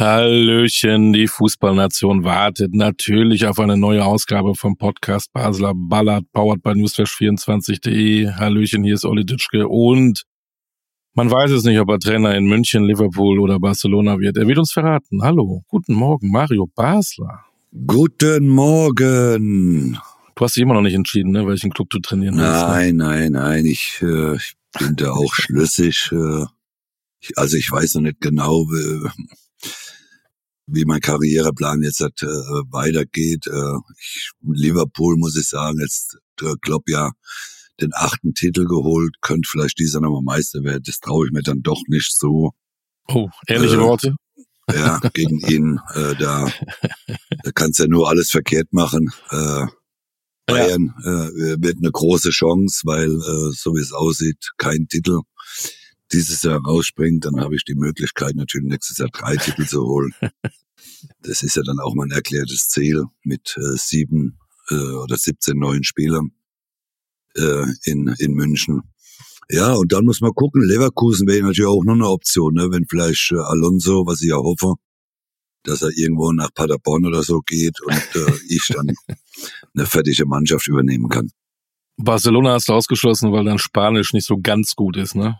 Hallöchen, die Fußballnation wartet natürlich auf eine neue Ausgabe vom Podcast Basler Ballard, powered by newsflash24.de. Hallöchen, hier ist Olli Ditschke und man weiß es nicht, ob er Trainer in München, Liverpool oder Barcelona wird. Er wird uns verraten. Hallo, guten Morgen, Mario Basler. Guten Morgen. Du hast dich immer noch nicht entschieden, ne, welchen Club du trainieren willst. Ne? Nein, nein, nein, ich, äh, ich bin da auch schlüssig. Äh, ich, also ich weiß noch nicht genau, wie, wie mein Karriereplan jetzt äh, weitergeht. Äh, ich, Liverpool muss ich sagen, jetzt äh, Klopp ja den achten Titel geholt, könnte vielleicht dieser nochmal Meister werden. Das traue ich mir dann doch nicht so. Oh, ehrliche äh, Worte? Ja, gegen ihn. Äh, da, da kannst du ja nur alles verkehrt machen. Äh, Bayern ja. äh, wird eine große Chance, weil äh, so wie es aussieht, kein Titel dieses Jahr rausspringt, dann habe ich die Möglichkeit natürlich nächstes Jahr drei Titel zu holen. Das ist ja dann auch mein erklärtes Ziel mit äh, sieben äh, oder 17 neuen Spielern äh, in, in München. Ja, und dann muss man gucken, Leverkusen wäre natürlich auch noch eine Option, ne? wenn vielleicht äh, Alonso, was ich ja hoffe, dass er irgendwo nach Paderborn oder so geht und äh, ich dann eine fertige Mannschaft übernehmen kann. Barcelona hast du ausgeschlossen, weil dein Spanisch nicht so ganz gut ist, ne?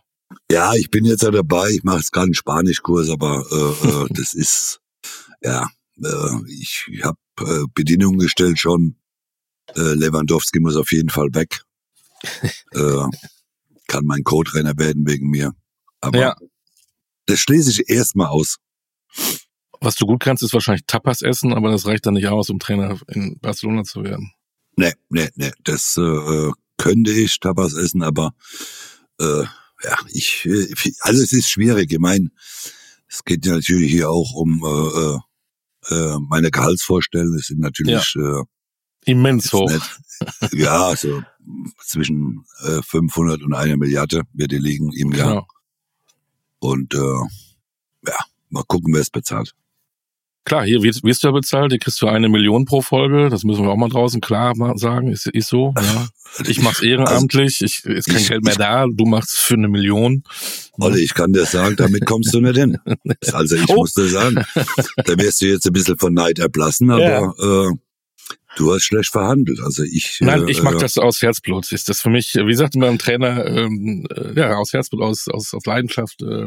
Ja, ich bin jetzt ja dabei. Ich mache jetzt gerade einen Spanischkurs, aber äh, äh, das ist ja, äh, ich, ich habe äh, Bedingungen gestellt schon. Äh, Lewandowski muss auf jeden Fall weg. äh, kann mein Co-Trainer werden wegen mir. Aber ja. das schließe ich erstmal aus. Was du gut kannst, ist wahrscheinlich Tapas essen, aber das reicht dann nicht aus, um Trainer in Barcelona zu werden. Nee, nee, nee. Das äh, könnte ich Tapas essen, aber äh, ja, ich, äh, also es ist schwierig. Ich meine, es geht ja natürlich hier auch um äh, äh, meine Gehaltsvorstellungen. Es sind natürlich ja. äh, immens hoch. Nicht, ja, so zwischen äh, 500 und einer Milliarde wird die liegen im Jahr. Genau. Und äh, ja, mal gucken, wer es bezahlt. Klar, hier wirst, wirst du ja bezahlt, hier kriegst du eine Million pro Folge, das müssen wir auch mal draußen klar sagen, ist, ist so. Ja. Ich mach's ehrenamtlich, ich, ist kein ich, Geld mehr da, du machst für eine Million. Olli, ich kann dir sagen, damit kommst du nicht hin. Also ich oh. muss dir sagen, da wirst du jetzt ein bisschen von Neid erblassen, aber ja. äh, du hast schlecht verhandelt. Also ich. Nein, ich mach äh, das aus Herzblut. Ist das für mich, wie sagt man beim Trainer, ähm, äh, ja, aus Herzblut, aus, aus, aus Leidenschaft. Äh,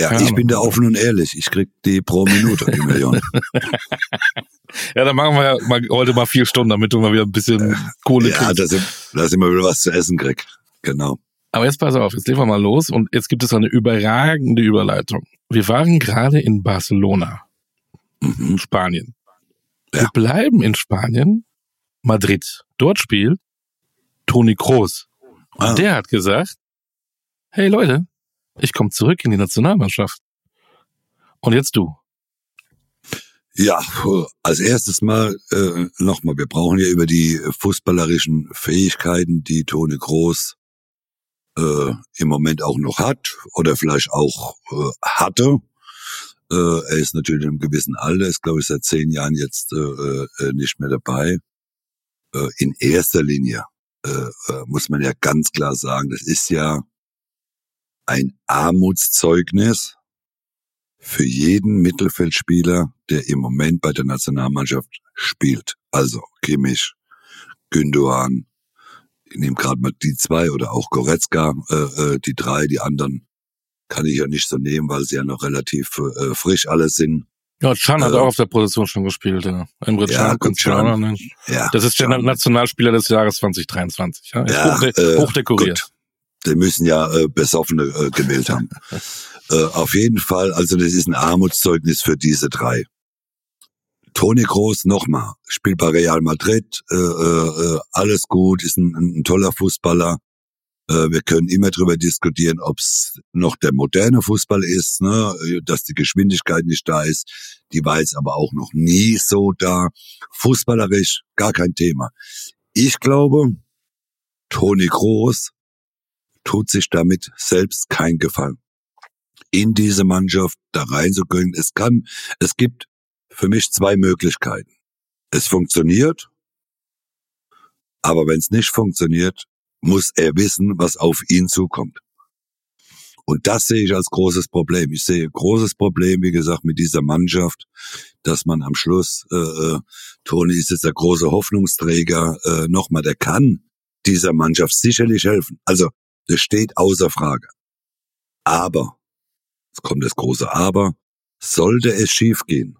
ja, ich bin da offen und ehrlich. Ich krieg die pro Minute die Million. ja, dann machen wir ja mal, heute mal vier Stunden, damit du mal wieder ein bisschen Kohle ja, kriegst. Ja, dass, dass ich mal wieder was zu essen krieg. Genau. Aber jetzt pass auf, jetzt legen wir mal los und jetzt gibt es eine überragende Überleitung. Wir waren gerade in Barcelona, mhm. Spanien. Ja. Wir bleiben in Spanien, Madrid. Dort spielt Toni Kroos. Und ah. der hat gesagt, hey Leute, ich komme zurück in die Nationalmannschaft. Und jetzt du. Ja, als erstes mal äh, nochmal, wir brauchen ja über die fußballerischen Fähigkeiten, die Toni Groß äh, im Moment auch noch hat oder vielleicht auch äh, hatte. Äh, er ist natürlich einem gewissen Alter, ist glaube ich seit zehn Jahren jetzt äh, äh, nicht mehr dabei. Äh, in erster Linie äh, äh, muss man ja ganz klar sagen, das ist ja ein Armutszeugnis für jeden Mittelfeldspieler, der im Moment bei der Nationalmannschaft spielt. Also Kimmich, Gündogan, ich nehme gerade mal die zwei oder auch Goretzka, äh, äh, die drei, die anderen kann ich ja nicht so nehmen, weil sie ja noch relativ äh, frisch alles sind. Ja, Chan hat äh, auch auf der Position schon gespielt, ja. Emre Can, ja, Can. Ne? Ja, das ist Can. der Nationalspieler des Jahres 2023, ja. ja hochde äh, hochdekoriert. Gut die müssen ja äh, Besoffene äh, gewählt haben. äh, auf jeden Fall, also das ist ein Armutszeugnis für diese drei. Toni Groß nochmal, spielt bei Real Madrid, äh, äh, alles gut, ist ein, ein toller Fußballer. Äh, wir können immer drüber diskutieren, ob es noch der moderne Fußball ist, ne? dass die Geschwindigkeit nicht da ist. Die war jetzt aber auch noch nie so da. Fußballerisch gar kein Thema. Ich glaube, Toni Groß tut sich damit selbst kein Gefallen. In diese Mannschaft da reinzugehen, es kann, es gibt für mich zwei Möglichkeiten. Es funktioniert, aber wenn es nicht funktioniert, muss er wissen, was auf ihn zukommt. Und das sehe ich als großes Problem. Ich sehe großes Problem, wie gesagt, mit dieser Mannschaft, dass man am Schluss, äh, äh, Toni ist jetzt der große Hoffnungsträger, äh, nochmal, der kann dieser Mannschaft sicherlich helfen. Also, das steht außer Frage. Aber, jetzt kommt das große Aber, sollte es schiefgehen,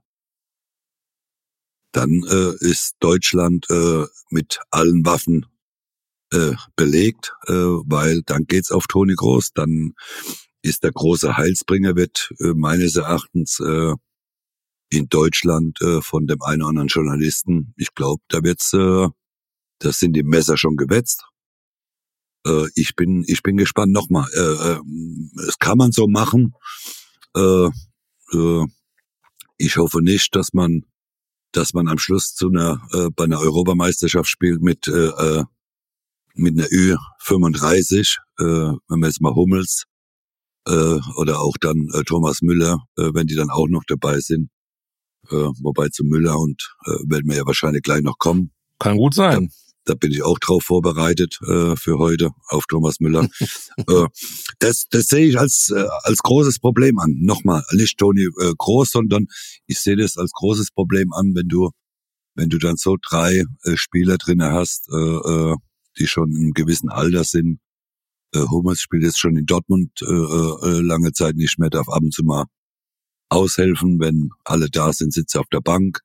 dann äh, ist Deutschland äh, mit allen Waffen äh, belegt, äh, weil dann geht's auf Toni Groß. Dann ist der große Heilsbringer, wird äh, meines Erachtens äh, in Deutschland äh, von dem einen oder anderen Journalisten, ich glaube, da wird's, äh, das sind die Messer schon gewetzt. Äh, ich bin, ich bin gespannt. Nochmal, äh, äh, es kann man so machen. Äh, äh, ich hoffe nicht, dass man, dass man am Schluss zu einer äh, bei einer Europameisterschaft spielt mit äh, äh mit einer Ü35, äh, wenn wir jetzt mal Hummels äh, oder auch dann äh, Thomas Müller, äh, wenn die dann auch noch dabei sind. Äh, wobei zu Müller und äh, werden wir ja wahrscheinlich gleich noch kommen. Kann gut sein. Da, bin ich auch drauf vorbereitet äh, für heute auf Thomas Müller. äh, das, das sehe ich als, äh, als großes Problem an. Nochmal, nicht Toni äh, Groß, sondern ich sehe das als großes Problem an, wenn du wenn du dann so drei äh, Spieler drinne hast, äh, äh, die schon in einem gewissen Alter sind. Äh, Hummels spielt jetzt schon in Dortmund äh, äh, lange Zeit nicht mehr, darf ab und zu mal aushelfen, wenn alle da sind, sitzt er auf der Bank.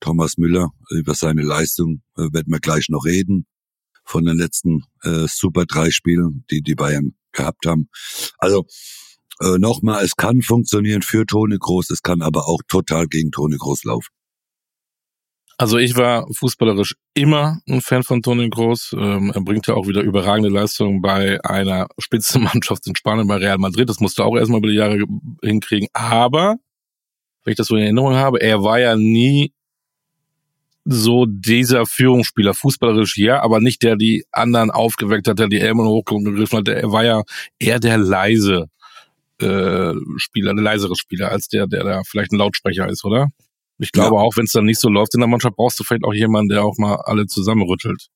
Thomas Müller, über seine Leistung äh, werden wir gleich noch reden. Von den letzten äh, Super drei Spielen, die die Bayern gehabt haben. Also äh, nochmal, es kann funktionieren für Toni Groß, es kann aber auch total gegen Toni Groß laufen. Also ich war fußballerisch immer ein Fan von Toni Groß. Ähm, er bringt ja auch wieder überragende Leistungen bei einer Spitzenmannschaft in Spanien, bei Real Madrid. Das musste auch erstmal über die Jahre hinkriegen. Aber, wenn ich das so in Erinnerung habe, er war ja nie so dieser Führungsspieler, fußballerisch ja, aber nicht der die anderen aufgeweckt hat, der die Ärmel hochgegriffen hat. Er war ja eher der leise äh, Spieler, der leisere Spieler, als der, der da vielleicht ein Lautsprecher ist, oder? Ich glaube ja. auch, wenn es dann nicht so läuft in der Mannschaft, brauchst du vielleicht auch jemanden, der auch mal alle zusammenrüttelt.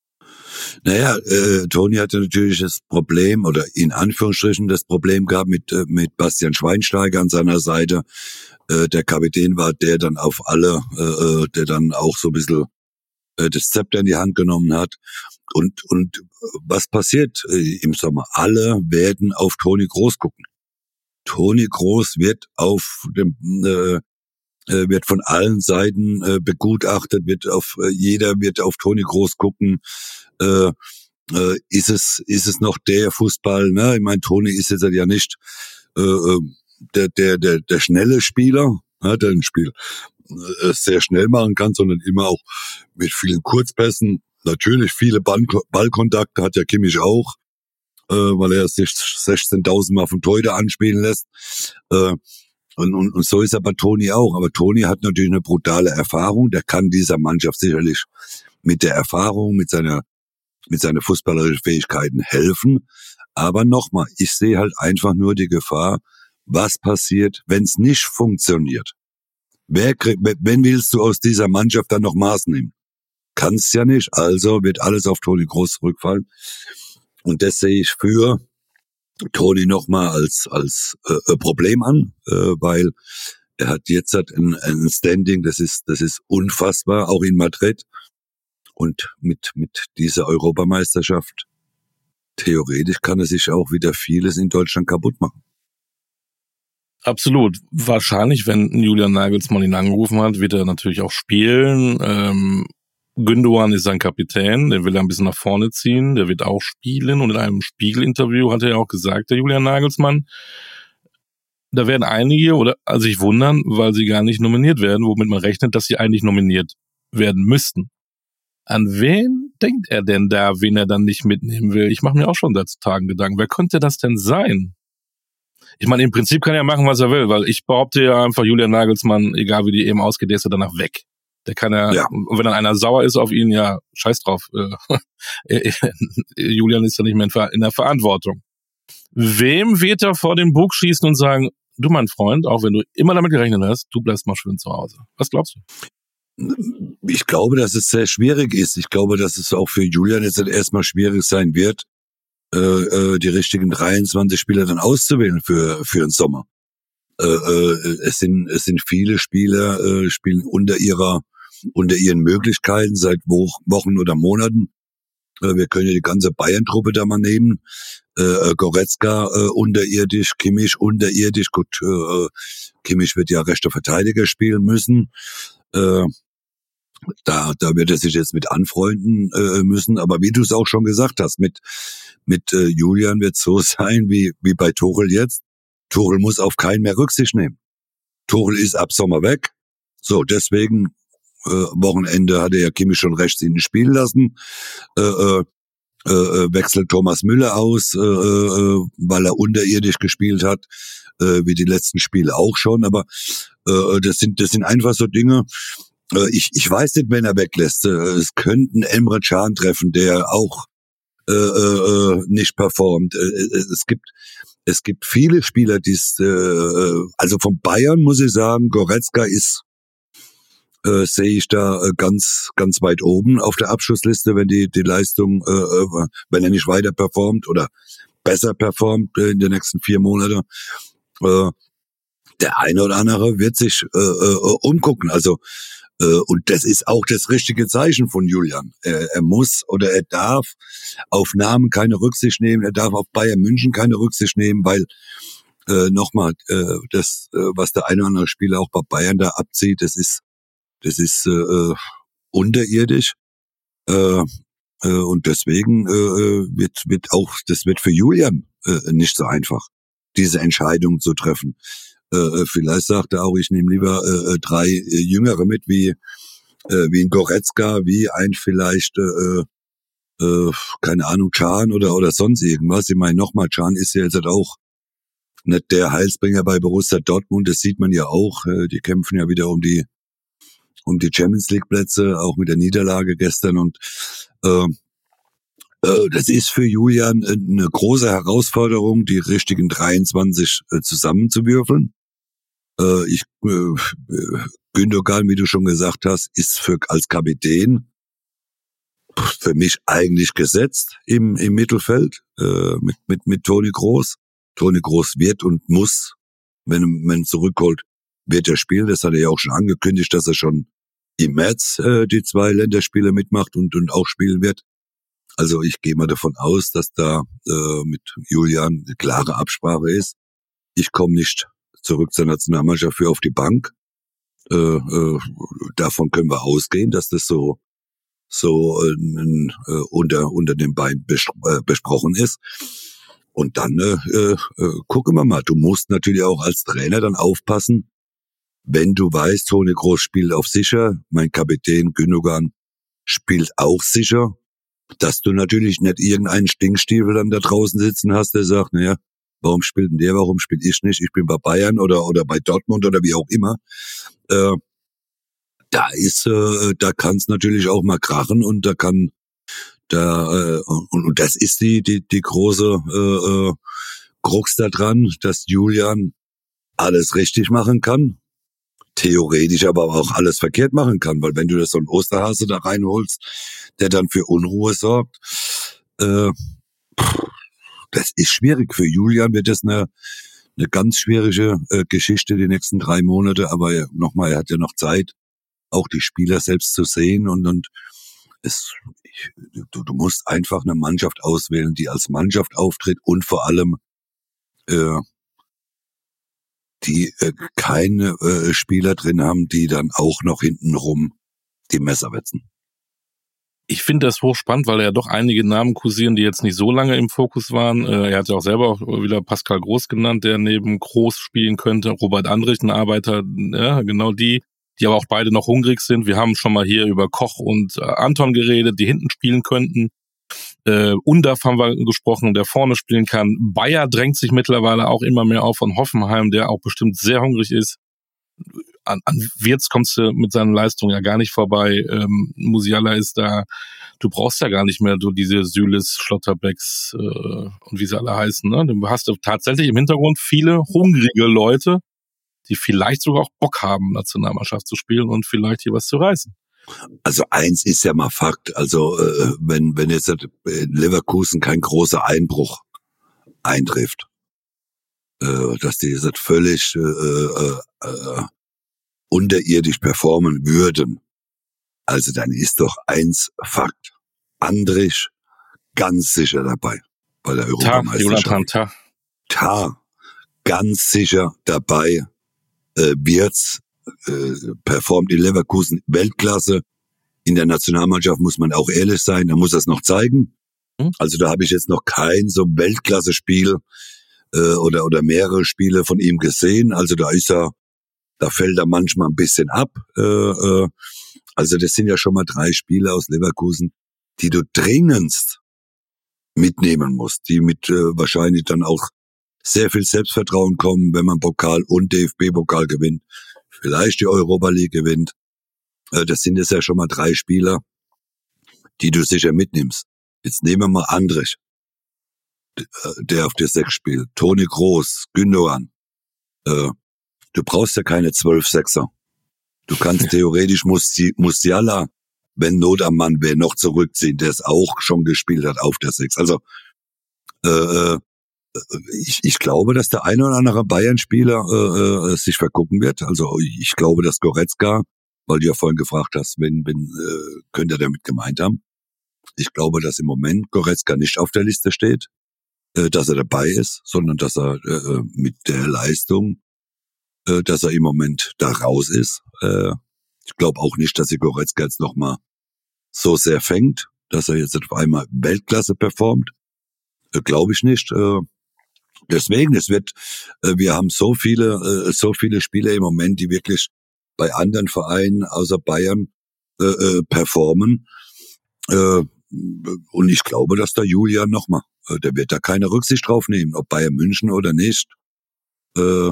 Naja, äh, Toni hatte natürlich das Problem oder in Anführungsstrichen das Problem gehabt mit äh, mit Bastian Schweinsteiger an seiner Seite. Äh, der Kapitän war der dann auf alle, äh, äh, der dann auch so ein bisschen äh, das Zepter in die Hand genommen hat. Und und was passiert äh, im Sommer? Alle werden auf Toni Groß gucken. Toni Groß wird auf dem äh, äh, wird von allen Seiten äh, begutachtet, wird auf jeder wird auf Toni Groß gucken. Äh, äh, ist es ist es noch der Fußball? Ne, ich meine, Toni ist jetzt ja nicht äh, äh, der der der der schnelle Spieler, ne, der ein Spiel äh, sehr schnell machen kann, sondern immer auch mit vielen Kurzpässen. Natürlich viele Ballkontakte hat ja Kimmich auch, äh, weil er sich 16.000 Mal von Teude anspielen lässt. Äh, und, und, und so ist aber Toni auch. Aber Toni hat natürlich eine brutale Erfahrung. Der kann dieser Mannschaft sicherlich mit der Erfahrung, mit seiner, mit seiner fußballerischen Fähigkeiten helfen. Aber nochmal, ich sehe halt einfach nur die Gefahr, was passiert, wenn es nicht funktioniert. Wer, wenn willst du aus dieser Mannschaft dann noch Maß nehmen? Kannst ja nicht. Also wird alles auf Toni Groß zurückfallen. Und das sehe ich für Toni nochmal als, als äh, äh, Problem an, äh, weil er hat jetzt hat ein, ein Standing, das ist, das ist unfassbar, auch in Madrid. Und mit, mit dieser Europameisterschaft, theoretisch kann er sich auch wieder vieles in Deutschland kaputt machen. Absolut. Wahrscheinlich, wenn Julian Nagelsmann ihn angerufen hat, wird er natürlich auch spielen. Ähm, Gündogan ist sein Kapitän, der will er ein bisschen nach vorne ziehen, der wird auch spielen und in einem Spiegel-Interview hat er ja auch gesagt, der Julian Nagelsmann, da werden einige oder also sich wundern, weil sie gar nicht nominiert werden, womit man rechnet, dass sie eigentlich nominiert werden müssten. An wen denkt er denn da, wen er dann nicht mitnehmen will? Ich mache mir auch schon seit Tagen Gedanken. Wer könnte das denn sein? Ich meine, im Prinzip kann er machen, was er will, weil ich behaupte ja einfach, Julian Nagelsmann, egal wie die eben ausgeht, der ist ja danach weg. Der kann ja, ja, und wenn dann einer sauer ist auf ihn, ja, scheiß drauf. Äh, Julian ist ja nicht mehr in der Verantwortung. Wem wird er vor den Bug schießen und sagen, du mein Freund, auch wenn du immer damit gerechnet hast, du bleibst mal schön zu Hause. Was glaubst du? Ich glaube, dass es sehr schwierig ist. Ich glaube, dass es auch für Julian jetzt erstmal schwierig sein wird, äh, äh, die richtigen 23 Spieler dann auszuwählen für, für den Sommer. Äh, äh, es sind, es sind viele Spieler, äh, spielen unter ihrer, unter ihren Möglichkeiten seit Wochen oder Monaten. Äh, wir können ja die ganze Bayern-Truppe da mal nehmen. Äh, äh, Goretzka äh, unterirdisch, Kimmich unterirdisch. Gut, äh, Kimmich wird ja rechter Verteidiger spielen müssen. Äh, da, da wird er sich jetzt mit anfreunden äh, müssen. Aber wie du es auch schon gesagt hast, mit, mit äh, Julian wird so sein wie, wie bei Tuchel jetzt. Tuchel muss auf keinen mehr Rücksicht nehmen. Tuchel ist ab Sommer weg. So, deswegen äh, Wochenende hat er ja Kimmich schon rechts hinten spielen lassen. Äh, äh, äh, wechselt Thomas Müller aus, äh, äh, weil er unterirdisch gespielt hat, äh, wie die letzten Spiele auch schon. Aber äh, das sind das sind einfach so Dinge. Äh, ich ich weiß nicht, wenn er weglässt. Äh, es könnten Emre Can treffen, der auch äh, äh, nicht performt. Äh, es gibt es gibt viele Spieler, die äh, also von Bayern muss ich sagen, Goretzka ist äh, sehe ich da äh, ganz ganz weit oben auf der Abschlussliste, wenn die die Leistung, äh, äh, wenn er nicht weiter performt oder besser performt äh, in den nächsten vier Monaten. Äh, der eine oder andere wird sich äh, äh, umgucken. Also äh, und das ist auch das richtige Zeichen von Julian. Er, er muss oder er darf auf Namen keine Rücksicht nehmen. Er darf auf Bayern München keine Rücksicht nehmen, weil äh, nochmal, äh, das, äh, was der eine oder andere Spieler auch bei Bayern da abzieht, das ist das ist äh, äh, unterirdisch. Äh, äh, und deswegen äh, äh, wird, wird auch, das wird für Julian äh, nicht so einfach, diese Entscheidung zu treffen. Äh, äh vielleicht sagt er auch, ich nehme lieber äh, drei Jüngere mit, wie, äh, wie ein Goretzka, wie ein vielleicht, äh, äh, keine Ahnung, Chan oder, oder sonst irgendwas. Ich meine, nochmal, Chan ist ja jetzt halt auch nicht der Heilsbringer bei Borussia Dortmund, das sieht man ja auch. Äh, die kämpfen ja wieder um die um die Champions League Plätze, auch mit der Niederlage gestern und äh, äh, das ist für Julian eine große Herausforderung, die richtigen 23 äh, zusammenzuwürfeln. Äh, ich äh, Gündogan, wie du schon gesagt hast, ist für als Kapitän für mich eigentlich gesetzt im, im Mittelfeld äh, mit, mit, mit Toni Groß. Toni Groß wird und muss, wenn man zurückholt, wird er spielen. Das hat er ja auch schon angekündigt, dass er schon im März äh, die zwei Länderspiele mitmacht und, und auch spielen wird. Also ich gehe mal davon aus, dass da äh, mit Julian eine klare Absprache ist. Ich komme nicht zurück zur Nationalmannschaft für auf die Bank. Äh, äh, davon können wir ausgehen, dass das so so äh, äh, unter unter dem Bein bes äh, besprochen ist. Und dann äh, äh, gucken wir mal. Du musst natürlich auch als Trainer dann aufpassen, wenn du weißt, Toni Groß spielt auf sicher, mein Kapitän Gündogan spielt auch sicher, dass du natürlich nicht irgendeinen Stinkstiefel dann da draußen sitzen hast, der sagt, naja, warum spielt denn der, warum spielt ich nicht? Ich bin bei Bayern oder, oder bei Dortmund oder wie auch immer. Äh, da ist, äh, da kann es natürlich auch mal krachen und da kann da äh, und, und das ist die die die große äh, äh, Krux da dran, dass Julian alles richtig machen kann theoretisch aber auch alles verkehrt machen kann, weil wenn du das so einen Osterhase da reinholst, der dann für Unruhe sorgt, äh, das ist schwierig. Für Julian wird das eine, eine ganz schwierige äh, Geschichte die nächsten drei Monate, aber nochmal, er hat ja noch Zeit, auch die Spieler selbst zu sehen und, und es, ich, du, du musst einfach eine Mannschaft auswählen, die als Mannschaft auftritt und vor allem äh, die äh, keine äh, Spieler drin haben, die dann auch noch hintenrum die Messer wetzen. Ich finde das hochspannend, weil er ja doch einige Namen kursieren, die jetzt nicht so lange im Fokus waren. Äh, er hat ja auch selber wieder Pascal Groß genannt, der neben Groß spielen könnte. Robert Andrich, ein Arbeiter, ja, genau die, die aber auch beide noch hungrig sind. Wir haben schon mal hier über Koch und äh, Anton geredet, die hinten spielen könnten. Äh, Undaf haben wir gesprochen, der vorne spielen kann. Bayer drängt sich mittlerweile auch immer mehr auf von Hoffenheim, der auch bestimmt sehr hungrig ist. An, an Wirtz kommst du mit seinen Leistungen ja gar nicht vorbei. Ähm, Musiala ist da, du brauchst ja gar nicht mehr du diese Süles, Schlotterbecks äh, und wie sie alle heißen. Ne? Du hast tatsächlich im Hintergrund viele hungrige Leute, die vielleicht sogar auch Bock haben, Nationalmannschaft zu spielen und vielleicht hier was zu reißen. Also eins ist ja mal Fakt. Also äh, wenn wenn jetzt in Leverkusen kein großer Einbruch eintrifft, äh, dass die jetzt völlig äh, äh, äh, unterirdisch performen würden, also dann ist doch eins Fakt. Andrich ganz sicher dabei bei der Europameisterschaft. Ta, Ta ganz sicher dabei. Äh, Wirtz äh, performt in Leverkusen Weltklasse. In der Nationalmannschaft muss man auch ehrlich sein, da muss er es noch zeigen. Hm? Also da habe ich jetzt noch kein so Weltklasse-Spiel äh, oder oder mehrere Spiele von ihm gesehen. Also da ist er, da fällt er manchmal ein bisschen ab. Äh, äh, also das sind ja schon mal drei Spiele aus Leverkusen, die du dringendst mitnehmen musst, die mit äh, wahrscheinlich dann auch sehr viel Selbstvertrauen kommen, wenn man Pokal und DFB-Pokal gewinnt, vielleicht die Europa League gewinnt. Äh, das sind jetzt ja schon mal drei Spieler, die du sicher mitnimmst. Jetzt nehmen wir mal Andrich, äh, der auf der Sechs spielt, Toni Groß, Gündogan. Äh, du brauchst ja keine zwölf Sechser. Du kannst theoretisch Musiala, wenn Not am Mann wäre, noch zurückziehen, der es auch schon gespielt hat auf der Sechs. Also äh, äh, ich, ich glaube, dass der eine oder andere Bayern-Spieler äh, äh, sich vergucken wird. Also ich glaube, dass Goretzka, weil du ja vorhin gefragt hast, wenn, wenn äh, könnte er damit gemeint haben. Ich glaube, dass im Moment Goretzka nicht auf der Liste steht, äh, dass er dabei ist, sondern dass er äh, äh mit der Leistung äh, dass er im Moment da raus ist. Äh, ich glaube auch nicht, dass sie Goretzka jetzt nochmal so sehr fängt, dass er jetzt auf einmal Weltklasse performt. Äh, glaube ich nicht. Äh, deswegen, es wird, äh, wir haben so viele, äh, so viele Spieler im Moment, die wirklich bei anderen Vereinen außer Bayern äh, äh, performen. Äh, und ich glaube, dass der Julian nochmal, der wird da keine Rücksicht drauf nehmen, ob Bayern München oder nicht. Äh,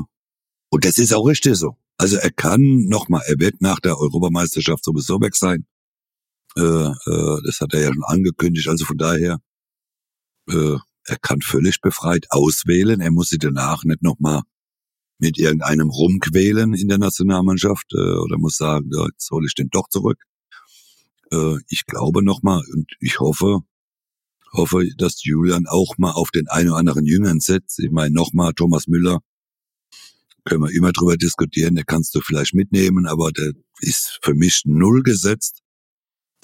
und das ist auch richtig so. Also er kann nochmal, er wird nach der Europameisterschaft sowieso weg sein. Äh, äh, das hat er ja schon angekündigt. Also von daher, äh, er kann völlig befreit auswählen. Er muss sich danach nicht nochmal mit irgendeinem rumquälen in der Nationalmannschaft äh, oder muss sagen, ja, jetzt hole ich den doch zurück. Äh, ich glaube nochmal und ich hoffe, hoffe, dass Julian auch mal auf den einen oder anderen Jüngern setzt. Ich meine nochmal, Thomas Müller können wir immer drüber diskutieren, der kannst du vielleicht mitnehmen, aber der ist für mich null gesetzt.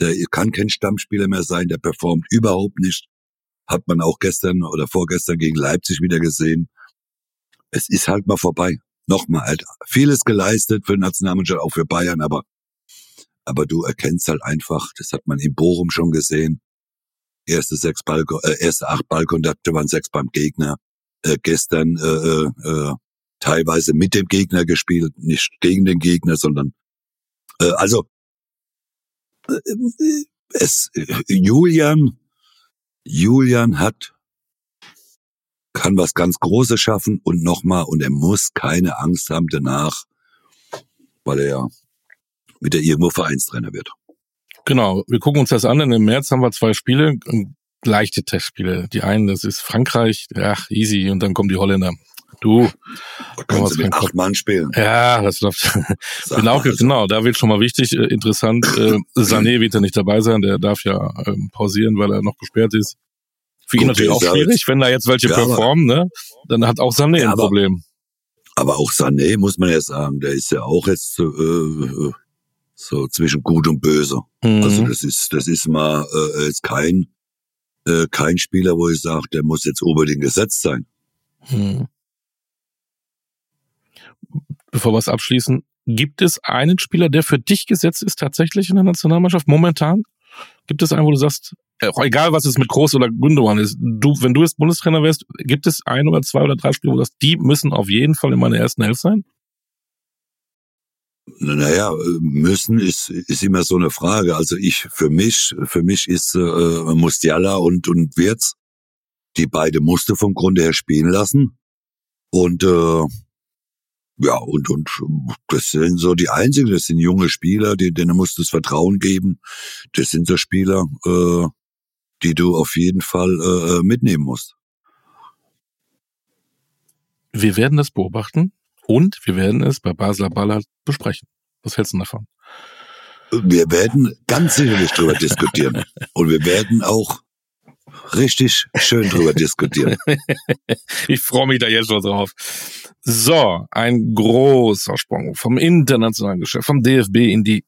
Der kann kein Stammspieler mehr sein, der performt überhaupt nicht. Hat man auch gestern oder vorgestern gegen Leipzig wieder gesehen. Es ist halt mal vorbei. Nochmal, halt vieles geleistet für Nationalmannschaft, auch für Bayern, aber, aber du erkennst halt einfach, das hat man in Bochum schon gesehen. Erste sechs Ball, äh, erste acht Ballkontakte waren sechs beim Gegner. Äh, gestern äh, äh, äh teilweise mit dem Gegner gespielt, nicht gegen den Gegner, sondern äh, also äh, es Julian Julian hat kann was ganz Großes schaffen und nochmal und er muss keine Angst haben danach, weil er ja wieder irgendwo Vereinstrainer wird. Genau, wir gucken uns das an. Im März haben wir zwei Spiele, leichte Testspiele. Die einen, das ist Frankreich, ach, easy, und dann kommen die Holländer. Du. Da können sie mit acht Mann spielen. Ja, das läuft. genau, genau, da wird schon mal wichtig, äh, interessant. Äh, Sané wird ja nicht dabei sein, der darf ja ähm, pausieren, weil er noch gesperrt ist. Für Gut, ihn natürlich auch schwierig, wenn da jetzt welche ja, performen, ne? Dann hat auch Sané ja, ein Problem. Aber auch Sané, muss man ja sagen, der ist ja auch jetzt äh, so zwischen gut und böse. Mhm. Also das ist, das ist mal äh, jetzt kein, äh, kein Spieler, wo ich sage, der muss jetzt unbedingt gesetzt sein. Mhm bevor wir es abschließen, gibt es einen Spieler, der für dich gesetzt ist tatsächlich in der Nationalmannschaft momentan? Gibt es einen, wo du sagst, äh, egal was es mit Groß oder Gündogan ist, du, wenn du jetzt Bundestrainer wärst, gibt es ein oder zwei oder drei Spieler, wo du sagst, die müssen auf jeden Fall in meiner ersten Elf sein? Naja, müssen ist, ist immer so eine Frage. Also ich, für mich, für mich ist äh, Mustiala und, und Wirtz, die beide musste vom Grunde her spielen lassen. Und äh, ja, und, und das sind so die einzigen, das sind junge Spieler, denen musst du das Vertrauen geben. Das sind so Spieler, äh, die du auf jeden Fall äh, mitnehmen musst. Wir werden das beobachten und wir werden es bei Basler Ballard besprechen. Was hältst du davon? Wir werden ganz sicherlich drüber diskutieren. Und wir werden auch richtig schön drüber diskutieren. ich freue mich da jetzt schon drauf. So, ein großer Sprung vom internationalen Geschäft, vom DFB in die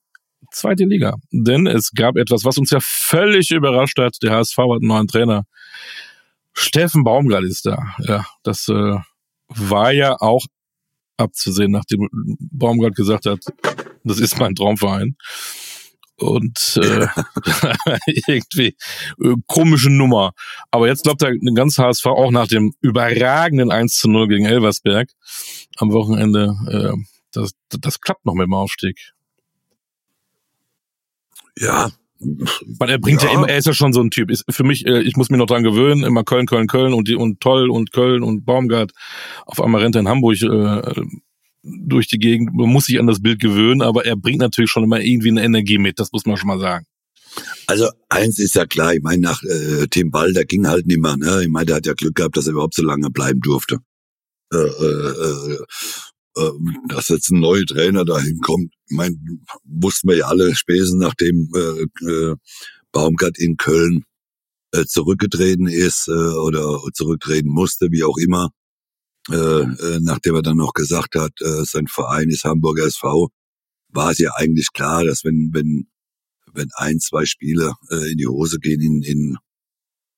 zweite Liga. Denn es gab etwas, was uns ja völlig überrascht hat. Der HSV hat einen neuen Trainer. Steffen Baumgart ist da. Ja, das äh, war ja auch abzusehen, nachdem Baumgart gesagt hat, das ist mein Traumverein. Und äh, irgendwie äh, komische Nummer. Aber jetzt glaubt er ganz HSV auch nach dem überragenden 1 zu 0 gegen Elversberg am Wochenende, äh, das, das klappt noch mit dem Aufstieg. Ja, weil er bringt ja. ja, immer, er ist ja schon so ein Typ. Ist für mich, äh, ich muss mich noch dran gewöhnen, immer Köln, Köln, Köln und die und toll und Köln und Baumgart. Auf einmal rennt er in Hamburg äh, durch die Gegend. Man muss sich an das Bild gewöhnen, aber er bringt natürlich schon immer irgendwie eine Energie mit. Das muss man schon mal sagen. Also eins ist ja klar, ich meine, nach äh, Tim Ball, der ging halt nicht mehr, ne? Ich meine, der hat ja Glück gehabt, dass er überhaupt so lange bleiben durfte. Äh, äh, äh äh, dass jetzt ein neuer Trainer dahin kommt. Ich meine, wussten wir ja alle spätestens nachdem äh, äh, Baumgart in Köln äh, zurückgetreten ist äh, oder zurücktreten musste, wie auch immer, äh, äh, nachdem er dann noch gesagt hat, äh, sein Verein ist Hamburger SV, war es ja eigentlich klar, dass wenn wenn wenn ein zwei Spiele äh, in die Hose gehen in in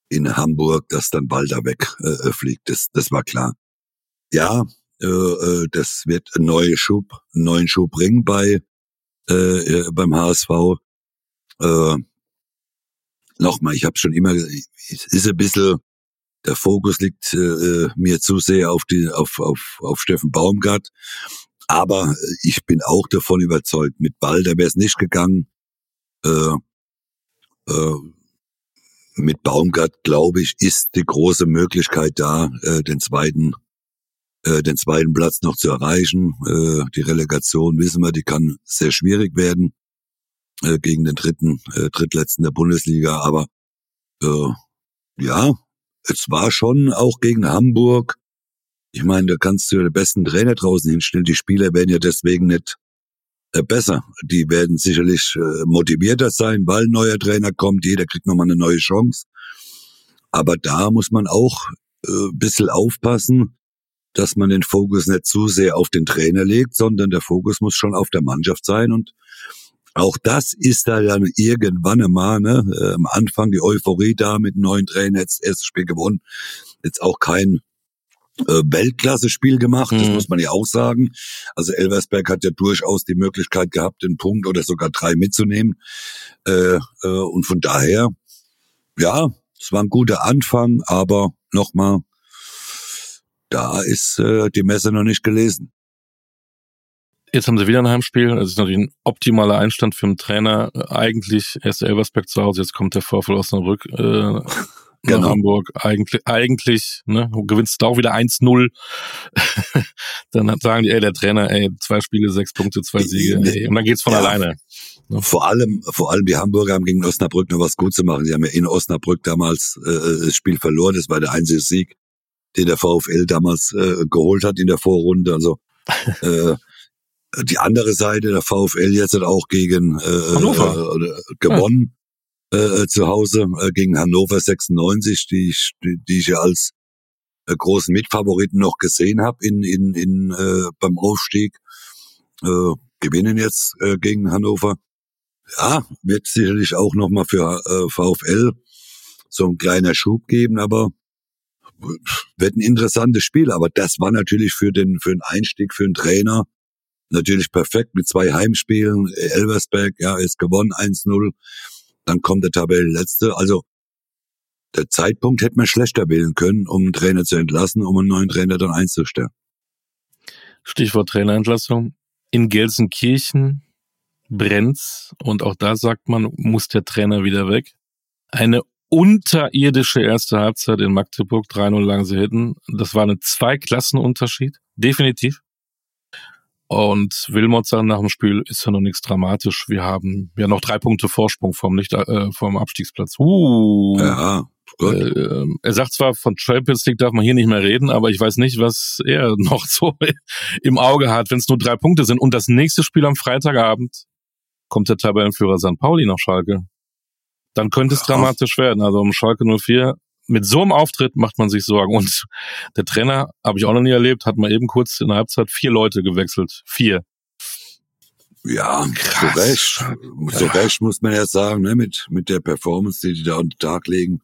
in Hamburg, dass dann bald da weg äh, fliegt. Das das war klar. Ja, äh, äh, das wird einen neuen Schub, einen neuen Schub bringen bei äh, äh beim HSV. Äh, Nochmal, ich habe schon immer, es ist ein bisschen, der Fokus liegt äh, mir zu sehr auf die auf auf auf Steffen Baumgart, aber ich bin auch davon überzeugt, mit Ball, da wäre es nicht gegangen. Äh, äh, mit Baumgart, glaube ich, ist die große Möglichkeit da, äh, den zweiten äh, den zweiten Platz noch zu erreichen. Äh, die Relegation wissen wir, die kann sehr schwierig werden äh, gegen den dritten, äh, drittletzten der Bundesliga. Aber äh, ja, es war schon auch gegen Hamburg. Ich meine, da kannst du ja den besten Trainer draußen hinstellen. Die Spieler werden ja deswegen nicht äh, besser. Die werden sicherlich äh, motivierter sein, weil ein neuer Trainer kommt. Jeder kriegt nochmal eine neue Chance. Aber da muss man auch äh, bisschen aufpassen, dass man den Fokus nicht zu sehr auf den Trainer legt, sondern der Fokus muss schon auf der Mannschaft sein und auch das ist da dann irgendwann einmal, ne, äh, am Anfang die Euphorie da mit dem neuen Trainer, jetzt erstes Spiel gewonnen, jetzt auch kein äh, Weltklasse-Spiel gemacht, das mhm. muss man ja auch sagen. Also Elversberg hat ja durchaus die Möglichkeit gehabt, den Punkt oder sogar drei mitzunehmen. Äh, äh, und von daher, ja, es war ein guter Anfang, aber nochmal, da ist äh, die Messe noch nicht gelesen. Jetzt haben sie wieder ein Heimspiel. Das ist natürlich ein optimaler Einstand für einen Trainer. Eigentlich erst Elversberg zu Hause, jetzt kommt der Vorfall aus Osnabrück äh, genau. nach Hamburg. Eigentlich, eigentlich ne, du gewinnst du auch wieder 1-0. dann sagen die, ey, der Trainer, ey, zwei Spiele, sechs Punkte, zwei Siege. Ey, und dann geht's von ja, alleine. Ne? Vor allem, vor allem die Hamburger haben gegen Osnabrück noch was gut zu machen. Sie haben ja in Osnabrück damals äh, das Spiel verloren. Das war der einzige Sieg den der VfL damals äh, geholt hat in der Vorrunde. Also äh, die andere Seite, der VfL jetzt hat auch gegen äh, äh, gewonnen ja. äh, zu Hause äh, gegen Hannover 96, die ich, die, die ich ja als äh, großen Mitfavoriten noch gesehen habe in, in, in, äh, beim Aufstieg. Äh, gewinnen jetzt äh, gegen Hannover. Ja, wird sicherlich auch nochmal für äh, VfL so ein kleiner Schub geben, aber wird ein interessantes Spiel, aber das war natürlich für den, für den Einstieg, für den Trainer natürlich perfekt mit zwei Heimspielen. Elversberg, ja, ist gewonnen 1-0. Dann kommt der Tabellenletzte. Also, der Zeitpunkt hätte man schlechter wählen können, um einen Trainer zu entlassen, um einen neuen Trainer dann einzustellen. Stichwort Trainerentlassung. In Gelsenkirchen brennt's und auch da sagt man, muss der Trainer wieder weg. Eine unterirdische erste Halbzeit in Magdeburg, 3-0 lagen sie hinten. Das war ein Zweiklassenunterschied, definitiv. Und Wilmot sagt nach dem Spiel, ist ja noch nichts dramatisch. Wir haben ja noch drei Punkte Vorsprung vom, nicht, äh, vom Abstiegsplatz. Uh. Ja. Äh, er sagt zwar, von Champions League darf man hier nicht mehr reden, aber ich weiß nicht, was er noch so im Auge hat, wenn es nur drei Punkte sind. Und das nächste Spiel am Freitagabend kommt der Tabellenführer St. Pauli nach Schalke. Dann könnte es dramatisch werden. Also um Schalke 04 mit so einem Auftritt macht man sich Sorgen. Und der Trainer, habe ich auch noch nie erlebt, hat mal eben kurz in der Halbzeit vier Leute gewechselt. Vier. Ja, Krass. so recht. So recht muss man ja sagen, ne, mit, mit der Performance, die die da an den Tag legen.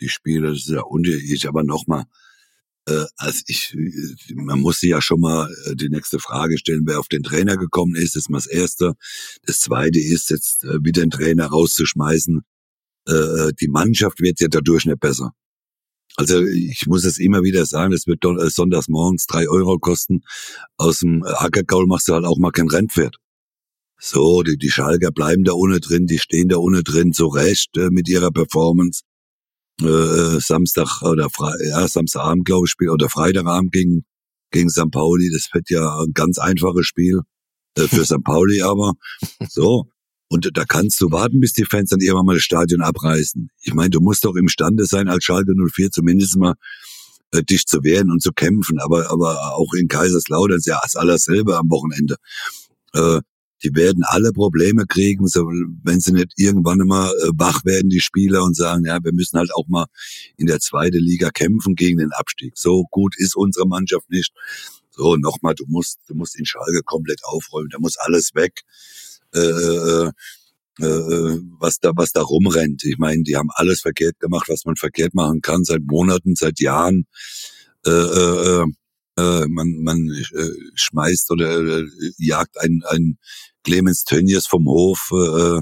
Die Spieler, das ist ja unterschiedlich, aber nochmal, äh, als ich, man muss sich ja schon mal äh, die nächste Frage stellen, wer auf den Trainer gekommen ist, das ist mal das Erste. Das Zweite ist jetzt äh, wieder den Trainer rauszuschmeißen. Äh, die Mannschaft wird ja dadurch nicht besser. Also ich muss es immer wieder sagen, es wird äh, sonntags morgens drei Euro kosten. Aus dem Ackergaul machst du halt auch mal kein Rennpferd. So, die, die Schalker bleiben da ohne drin, die stehen da ohne drin, so recht äh, mit ihrer Performance. Äh, äh Samstag oder Fre ja, Samstagabend, glaube ich, Spiel oder Freitagabend gegen, gegen St. Pauli. Das wird ja ein ganz einfaches Spiel äh, für St. Pauli, aber so. Und da kannst du warten, bis die Fans dann irgendwann mal das Stadion abreißen. Ich meine, du musst doch imstande sein, als Schalke 04 zumindest mal äh, dich zu wehren und zu kämpfen. Aber, aber auch in Kaiserslautern ist ja alles selber am Wochenende. Äh, die werden alle Probleme kriegen, so, wenn sie nicht irgendwann immer äh, wach werden, die Spieler, und sagen, ja, wir müssen halt auch mal in der zweiten Liga kämpfen gegen den Abstieg. So gut ist unsere Mannschaft nicht. So, nochmal, du musst, du musst in Schalke komplett aufräumen, da muss alles weg. Äh, äh, äh, was da was da rumrennt. Ich meine, die haben alles verkehrt gemacht, was man verkehrt machen kann seit Monaten, seit Jahren. Äh, äh, äh äh, man, man schmeißt oder jagt ein, ein Clemens Tönnies vom Hof äh,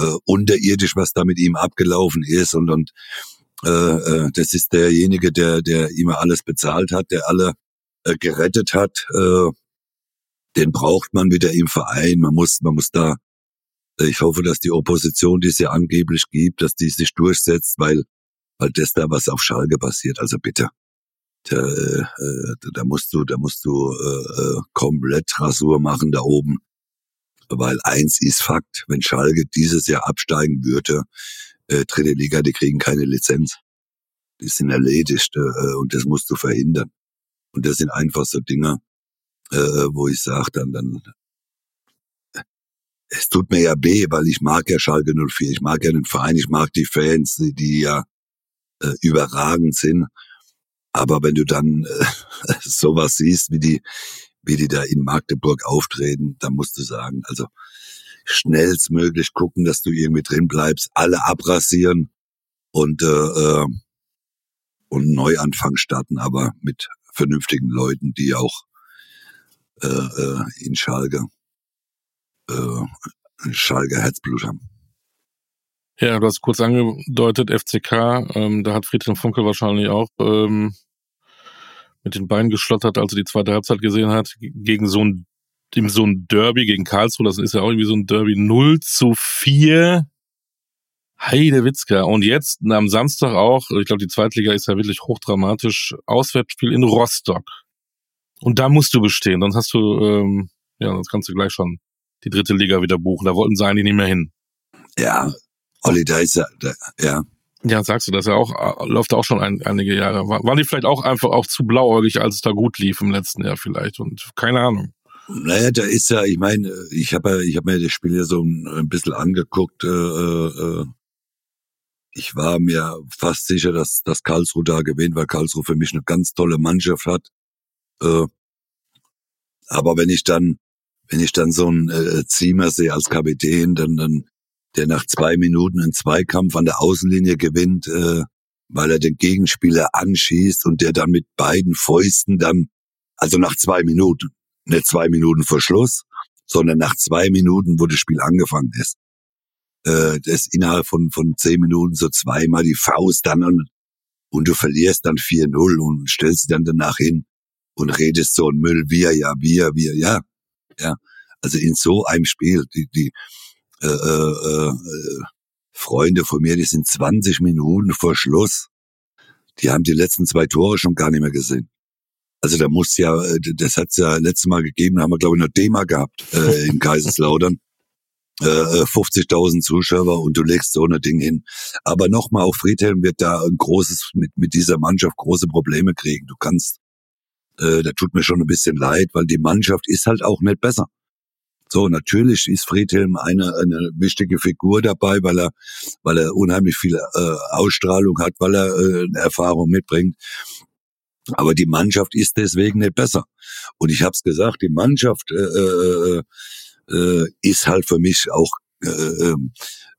äh, unterirdisch, was da mit ihm abgelaufen ist und, und äh, das ist derjenige, der, der ihm alles bezahlt hat, der alle gerettet hat. Äh, den braucht man wieder im Verein. Man muss, man muss da. Ich hoffe, dass die Opposition, die es ja angeblich gibt, dass die sich durchsetzt, weil, weil das da was auf Schalke passiert. Also bitte da, äh, da musst du, da musst du äh, äh, komplett Rasur machen da oben. Weil eins ist Fakt, wenn Schalke dieses Jahr absteigen würde, äh, dritte Liga, die kriegen keine Lizenz. Die sind erledigt äh, und das musst du verhindern. Und das sind einfach so Dinge, äh, wo ich sage dann, dann, es tut mir ja weh, weil ich mag ja Schalke 04, ich mag ja den Verein, ich mag die Fans, die, die ja äh, überragend sind. Aber wenn du dann äh, sowas siehst, wie die, wie die da in Magdeburg auftreten, dann musst du sagen, also schnellstmöglich gucken, dass du irgendwie drin bleibst, alle abrasieren und äh, äh, und Neuanfang starten, aber mit vernünftigen Leuten, die auch äh, äh, in Schalke äh, Schalke Herzblut haben. Ja, du hast kurz angedeutet, FCK, ähm, da hat Friedhelm Funkel wahrscheinlich auch ähm, mit den Beinen geschlottert, als er die zweite Halbzeit gesehen hat, gegen so ein, in so ein Derby gegen Karlsruhe, das ist ja auch irgendwie so ein Derby 0 zu 4. Heide Witzka. Und jetzt am Samstag auch, ich glaube, die Zweitliga ist ja wirklich hochdramatisch, Auswärtsspiel in Rostock. Und da musst du bestehen, sonst hast du, ähm, ja, sonst kannst du gleich schon die dritte Liga wieder buchen. Da wollten sie eigentlich nicht mehr hin. Ja, Olli, da ist ja, da, ja. Ja, sagst du, das ja auch, äh, läuft auch schon ein, einige Jahre. Waren die vielleicht auch einfach auch zu blauäugig, als es da gut lief im letzten Jahr vielleicht und keine Ahnung. Naja, da ist ja, ich meine, ich habe ja, ich habe mir das Spiel ja so ein, ein bisschen angeguckt. Äh, äh, ich war mir fast sicher, dass, dass Karlsruhe da gewinnt, weil Karlsruhe für mich eine ganz tolle Mannschaft hat. Äh, aber wenn ich dann, wenn ich dann so einen äh, Ziemer sehe als Kapitän, dann, dann der nach zwei Minuten einen Zweikampf an der Außenlinie gewinnt, äh, weil er den Gegenspieler anschießt und der dann mit beiden Fäusten dann, also nach zwei Minuten, nicht zwei Minuten vor Schluss, sondern nach zwei Minuten, wo das Spiel angefangen ist, äh, das innerhalb von, von zehn Minuten so zweimal die Faust dann und, und du verlierst dann 4-0 und stellst dann danach hin und redest so ein Müll, wir, ja, wir, wir, ja, ja. Also in so einem Spiel, die, die, äh, äh, äh, Freunde von mir, die sind 20 Minuten vor Schluss. Die haben die letzten zwei Tore schon gar nicht mehr gesehen. Also da muss ja, äh, das hat's ja letztes Mal gegeben, da haben wir glaube ich noch Thema gehabt äh, in Kaiserslautern. Äh, 50.000 äh, Zuschauer und du legst so ein Ding hin. Aber nochmal, auch Friedhelm wird da ein großes, mit, mit dieser Mannschaft große Probleme kriegen. Du kannst, äh, da tut mir schon ein bisschen leid, weil die Mannschaft ist halt auch nicht besser. So, natürlich ist Friedhelm eine, eine wichtige Figur dabei, weil er, weil er unheimlich viel äh, Ausstrahlung hat, weil er äh, Erfahrung mitbringt. Aber die Mannschaft ist deswegen nicht besser. Und ich habe es gesagt, die Mannschaft äh, äh, äh, ist halt für mich auch äh,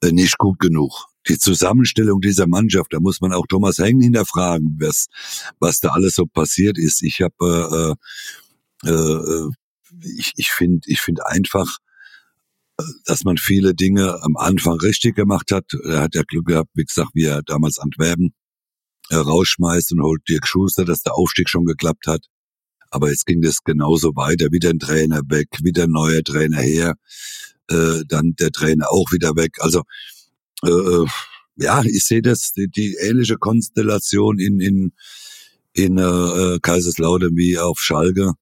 äh, nicht gut genug. Die Zusammenstellung dieser Mannschaft, da muss man auch Thomas Heng hinterfragen, was, was da alles so passiert ist. Ich habe, äh, äh, äh, ich, ich finde, ich finde einfach, äh, dass man viele Dinge am Anfang richtig gemacht hat. Er hat ja Glück gehabt, wie gesagt, wie er damals Antwerpen äh, rausschmeißt und holt Dirk Schuster, dass der Aufstieg schon geklappt hat. Aber jetzt ging das genauso weiter. Wieder ein Trainer weg, wieder ein neuer Trainer her, äh, dann der Trainer auch wieder weg. Also äh, äh, ja, ich sehe das, die, die ähnliche Konstellation in, in, in äh, Kaiserslautern wie auf Schalke.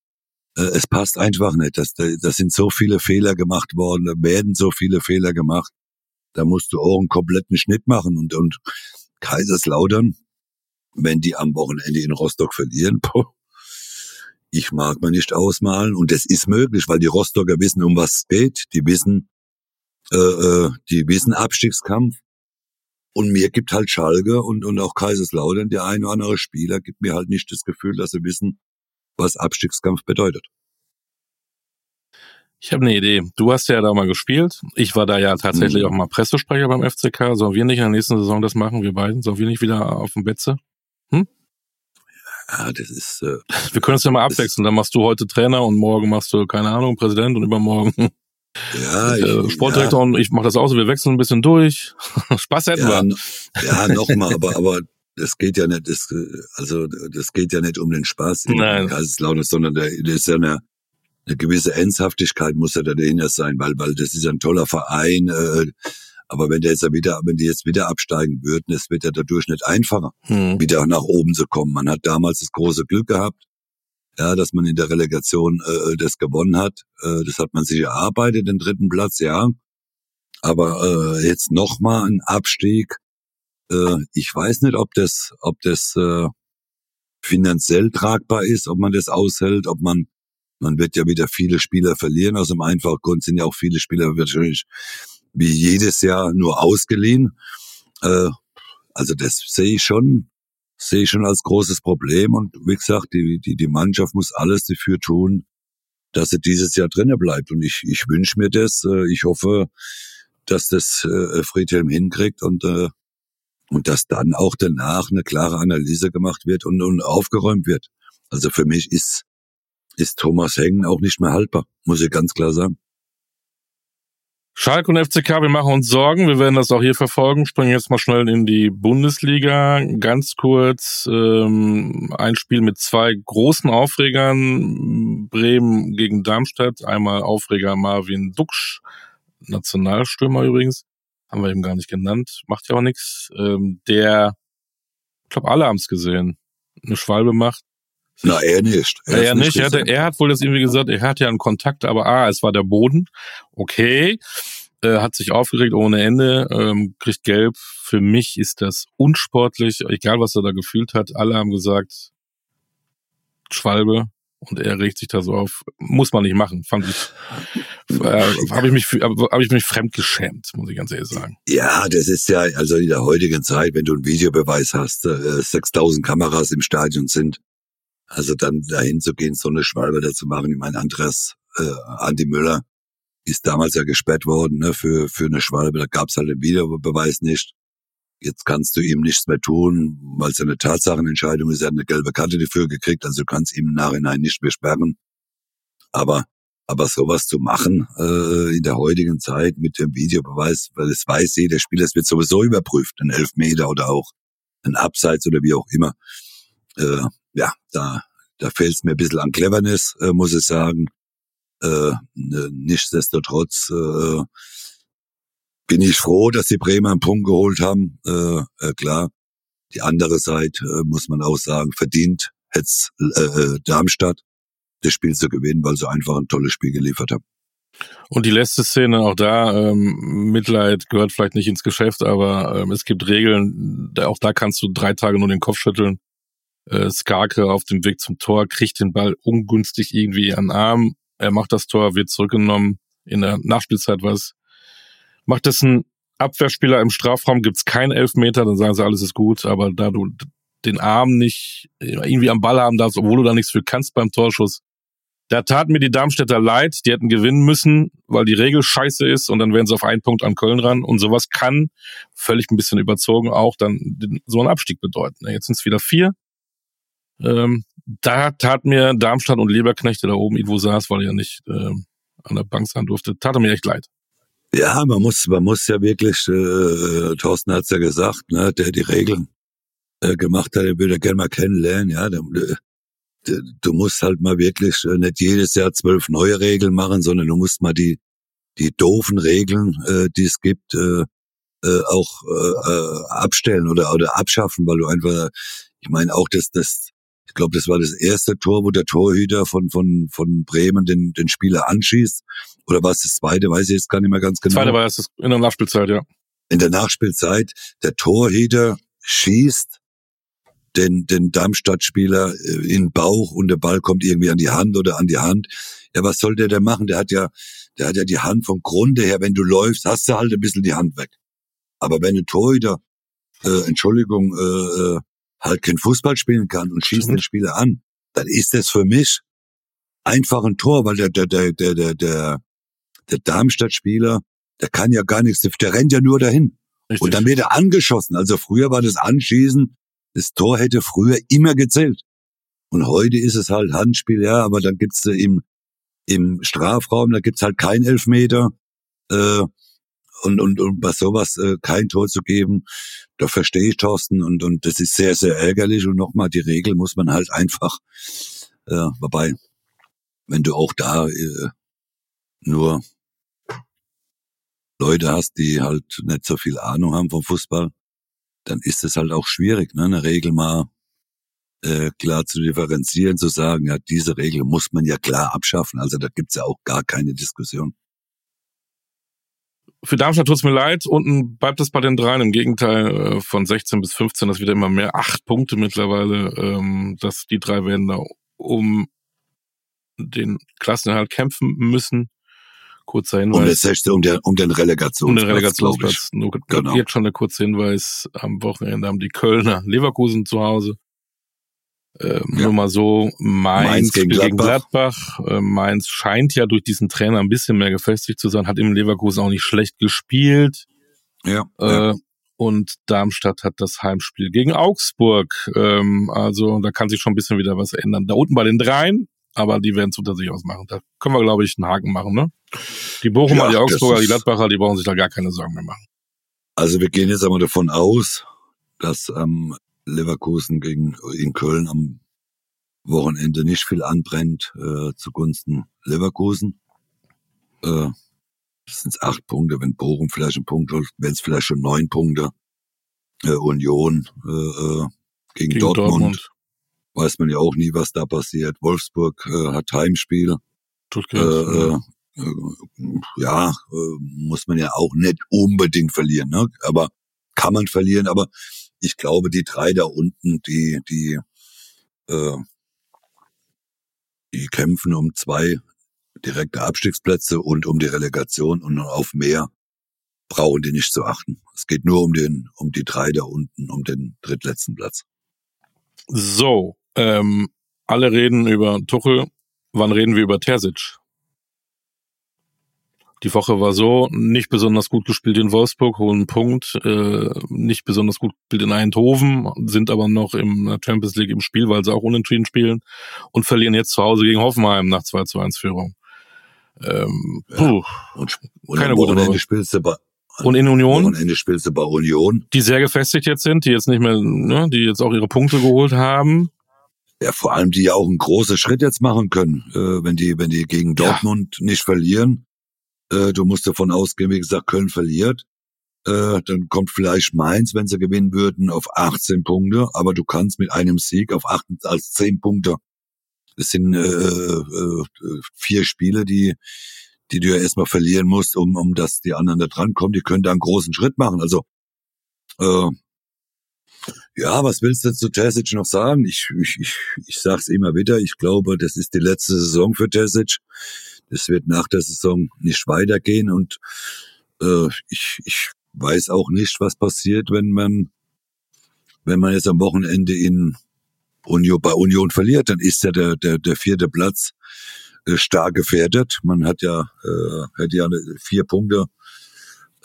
Äh, es passt einfach nicht. Das, das sind so viele Fehler gemacht worden, da werden so viele Fehler gemacht. Da musst du auch einen kompletten Schnitt machen. Und, und Kaiserslautern, wenn die am Wochenende in Rostock verlieren, boah, ich mag mir nicht ausmalen. Und das ist möglich, weil die Rostocker wissen, um was es geht. Die wissen, äh, äh, die wissen Abstiegskampf. Und mir gibt halt Schalke und, und auch Kaiserslautern, der ein oder andere Spieler, gibt mir halt nicht das Gefühl, dass sie wissen, was Abstiegskampf bedeutet. Ich habe eine Idee. Du hast ja da mal gespielt. Ich war da ja tatsächlich mhm. auch mal Pressesprecher beim FCK. Sollen wir nicht in der nächsten Saison das machen, wir beiden? Sollen wir nicht wieder auf dem Betze? Hm? Ja, das ist. Äh, wir können es ja mal abwechseln. Dann machst du heute Trainer und morgen machst du, keine Ahnung, Präsident und übermorgen ja, ich, äh, Sportdirektor ja. und ich mache das auch so, wir wechseln ein bisschen durch. Spaß hätten ja, wir. Ja, nochmal, aber, aber das geht ja nicht, das, also das geht ja nicht um den Spaß in Nein. Kaiserslautern, sondern da ist ja eine, eine gewisse Ernsthaftigkeit muss ja da dahinter sein, weil, weil das ist ein toller Verein, äh, aber wenn der jetzt wieder, wenn die jetzt wieder absteigen würden, es wird ja dadurch nicht einfacher, Hm. wieder nach oben zu kommen. Man hat damals das große Glück gehabt, ja, dass man in der Relegation äh, das gewonnen hat. Äh, das hat man sich erarbeitet, den dritten Platz, ja. Aber äh, jetzt nochmal ein Abstieg. Äh, ich weiß nicht, ob das, ob das äh, finanziell tragbar ist, ob man das aushält, ob man, man wird ja wieder viele Spieler verlieren. Aus dem einfachen Grund sind ja auch viele Spieler wahrscheinlich wie jedes Jahr nur ausgeliehen. Äh, also das sehe ich schon, sehe ich schon als großes Problem. Und wie gesagt, die, die, die Mannschaft muss alles dafür tun, dass sie dieses Jahr drinnen bleibt. Und ich, ich wünsche mir das. Äh, ich hoffe, dass das äh, Friedhelm hinkriegt und, äh, und dass dann auch danach eine klare Analyse gemacht wird und, und aufgeräumt wird. Also für mich ist, ist Thomas Hengen auch nicht mehr haltbar, muss ich ganz klar sagen. Schalke und FCK, wir machen uns Sorgen. Wir werden das auch hier verfolgen. Springen jetzt mal schnell in die Bundesliga. Ganz kurz ähm, ein Spiel mit zwei großen Aufregern. Bremen gegen Darmstadt. Einmal Aufreger Marvin Duksch, Nationalstürmer übrigens. Haben wir eben gar nicht genannt. Macht ja auch nichts. Ähm, der, ich glaube, alle haben es gesehen. Eine Schwalbe macht. Na, er nicht. Er, er ist nicht. Er, hatte, er hat wohl das irgendwie gesagt, er hat ja einen Kontakt, aber ah, es war der Boden. Okay. Äh, hat sich aufgeregt ohne Ende, ähm, kriegt gelb. Für mich ist das unsportlich, egal was er da gefühlt hat. Alle haben gesagt, Schwalbe. Und er regt sich da so auf. Muss man nicht machen, fand ich. Äh, habe ich mich habe ich mich fremd geschämt, muss ich ganz ehrlich sagen. Ja, das ist ja, also in der heutigen Zeit, wenn du einen Videobeweis hast, äh, 6000 Kameras im Stadion sind, also dann dahin zu gehen, so eine Schwalbe dazu machen. Ich meine, Andreas, äh, Andi Müller ist damals ja gesperrt worden ne, für, für eine Schwalbe. Da gab's halt den Videobeweis nicht. Jetzt kannst du ihm nichts mehr tun, weil es eine Tatsachenentscheidung ist. Er hat eine gelbe Karte dafür gekriegt, also du kannst ihm im Nachhinein nicht mehr sperren. Aber aber sowas zu machen äh, in der heutigen Zeit mit dem Videobeweis, weil es weiß jeder Spieler, es wird sowieso überprüft, ein Elfmeter oder auch ein Abseits oder wie auch immer. Äh, ja, da, da fehlt es mir ein bisschen an Cleverness, äh, muss ich sagen. Äh, ne, nichtsdestotrotz äh, bin ich froh, dass die Bremer einen Punkt geholt haben. Äh, äh, klar, die andere Seite äh, muss man auch sagen, verdient hätte äh, Darmstadt das Spiel zu gewinnen, weil sie einfach ein tolles Spiel geliefert haben. Und die letzte Szene, auch da, ähm, Mitleid gehört vielleicht nicht ins Geschäft, aber ähm, es gibt Regeln, auch da kannst du drei Tage nur den Kopf schütteln. Äh, Skarke auf dem Weg zum Tor kriegt den Ball ungünstig irgendwie an den Arm. Er macht das Tor, wird zurückgenommen. in der Nachspielzeit was. Macht das ein Abwehrspieler im Strafraum, gibt's keinen Elfmeter, dann sagen sie, alles ist gut, aber da du den Arm nicht irgendwie am Ball haben darfst, obwohl du da nichts für kannst beim Torschuss, da tat mir die Darmstädter leid, die hätten gewinnen müssen, weil die Regel scheiße ist und dann wären sie auf einen Punkt an Köln ran. Und sowas kann, völlig ein bisschen überzogen, auch dann so einen Abstieg bedeuten. Jetzt sind es wieder vier. Ähm, da tat mir Darmstadt und Leberknechte da oben irgendwo saß, weil er ja nicht ähm, an der Bank sein durfte, tat er mir echt leid. Ja, man muss, man muss ja wirklich, äh, Thorsten hat's ja gesagt, ne, der die Regeln äh, gemacht hat, der würde gerne mal kennenlernen, ja, der, du musst halt mal wirklich äh, nicht jedes Jahr zwölf neue Regeln machen, sondern du musst mal die die doofen Regeln, äh, die es gibt, äh, äh, auch äh, äh, abstellen oder oder abschaffen, weil du einfach, ich meine auch das das ich glaube, das war das erste Tor, wo der Torhüter von von von Bremen den den Spieler anschießt oder war es das zweite, weiß ich jetzt gar nicht mehr ganz genau. Das zweite war es in der Nachspielzeit, ja. In der Nachspielzeit der Torhüter schießt den, den Darmstadt-Spieler äh, in den Bauch und der Ball kommt irgendwie an die Hand oder an die Hand. Ja, was soll der denn machen? Der hat ja, der hat ja die Hand vom Grunde her. Wenn du läufst, hast du halt ein bisschen die Hand weg. Aber wenn ein Torhüter, äh, Entschuldigung, äh, äh halt kein Fußball spielen kann und schießt mhm. den Spieler an, dann ist das für mich einfach ein Tor, weil der, der, der, der, der, der, der Darmstadt-Spieler, der kann ja gar nichts, der rennt ja nur dahin. Richtig. Und dann wird er angeschossen. Also früher war das Anschießen das Tor hätte früher immer gezählt. Und heute ist es halt Handspiel, ja, aber dann gibt's im, im Strafraum, da gibt's halt kein Elfmeter. Äh, und, und, und bei sowas äh, kein Tor zu geben, da verstehe ich Thorsten und, und das ist sehr, sehr ärgerlich. Und nochmal, die Regel muss man halt einfach, äh, wobei, wenn du auch da äh, nur Leute hast, die halt nicht so viel Ahnung haben vom Fußball, dann ist es halt auch schwierig, ne, eine Regel mal äh, klar zu differenzieren, zu sagen, ja, diese Regel muss man ja klar abschaffen. Also da gibt's ja auch gar keine Diskussion. Für Darmstadt tut's mir leid. Unten bleibt es bei den dreien. Im Gegenteil, äh, von 16 bis 15, das wird immer mehr. Acht Punkte mittlerweile. Ähm, dass die drei werden da um den Klassenerhalt kämpfen müssen. Kurzer Hinweis. Um, das sechste, um, der, um den Relegationsplatz. Um den Relegationsplatz. Nur genau. Jetzt schon der kurze Hinweis. Am Wochenende haben die Kölner Leverkusen zu Hause. Ähm, ja. Nur mal so, Mainz, Mainz gegen Gladbach. Gegen Gladbach. Äh, Mainz scheint ja durch diesen Trainer ein bisschen mehr gefestigt zu sein, hat im Leverkusen auch nicht schlecht gespielt. Ja. Äh, ja. Und Darmstadt hat das Heimspiel gegen Augsburg. Ähm, also da kann sich schon ein bisschen wieder was ändern. Da unten bei den dreien aber die werden es unter sich ausmachen. Da können wir, glaube ich, einen Haken machen. Ne? Die Bochumer, ja, die Augsburger, die Gladbacher, die brauchen sich da gar keine Sorgen mehr machen. Also wir gehen jetzt einmal davon aus, dass ähm, Leverkusen gegen in Köln am Wochenende nicht viel anbrennt äh, zugunsten Leverkusen. Äh, das sind acht Punkte, wenn Bochum vielleicht ein Punkt holt, wenn es vielleicht schon neun Punkte. Äh, Union äh, äh gegen, gegen Dortmund. Dortmund weiß man ja auch nie, was da passiert. Wolfsburg äh, hat Heimspiel. Äh, äh, äh, ja, äh, muss man ja auch nicht unbedingt verlieren, ne? Aber kann man verlieren, aber ich glaube, die drei da unten, die, die, äh, die kämpfen um zwei direkte Abstiegsplätze und um die Relegation und auf mehr brauchen die nicht zu achten. Es geht nur um den, um die drei da unten, um den drittletzten Platz. So, ähm, alle reden über Tuchel. Wann reden wir über Terzic? Die Woche war so, nicht besonders gut gespielt in Wolfsburg, holen einen Punkt, äh, nicht besonders gut gespielt in Eindhoven, sind aber noch im Champions League im Spiel, weil sie auch unentschieden spielen und verlieren jetzt zu Hause gegen Hoffenheim nach 2 zu 1 Führung. Ähm, puh, ja. und, und keine gute Woche. spielst du bei, und in Union? Wochenende spielst du bei Union. Die sehr gefestigt jetzt sind, die jetzt nicht mehr, ne, die jetzt auch ihre Punkte geholt haben. Ja, vor allem die ja auch einen großen Schritt jetzt machen können, äh, wenn die, wenn die gegen Dortmund ja. nicht verlieren. Äh, du musst davon ausgehen, wie gesagt, Köln verliert. Äh, dann kommt vielleicht Mainz, wenn sie gewinnen würden, auf 18 Punkte, aber du kannst mit einem Sieg auf 8 als 10 Punkte. Das sind äh, äh, vier Spiele, die, die du ja erstmal verlieren musst, um, um dass die anderen da dran kommen. Die können da einen großen Schritt machen. Also äh, ja, was willst du zu Terzic noch sagen? Ich, ich, ich, ich sag's immer wieder. Ich glaube, das ist die letzte Saison für Terzic. Es wird nach der Saison nicht weitergehen und äh, ich, ich weiß auch nicht, was passiert, wenn man wenn man jetzt am Wochenende in Union, bei Union verliert, dann ist ja der, der, der vierte Platz äh, stark gefährdet. Man hat ja, äh, hat ja vier Punkte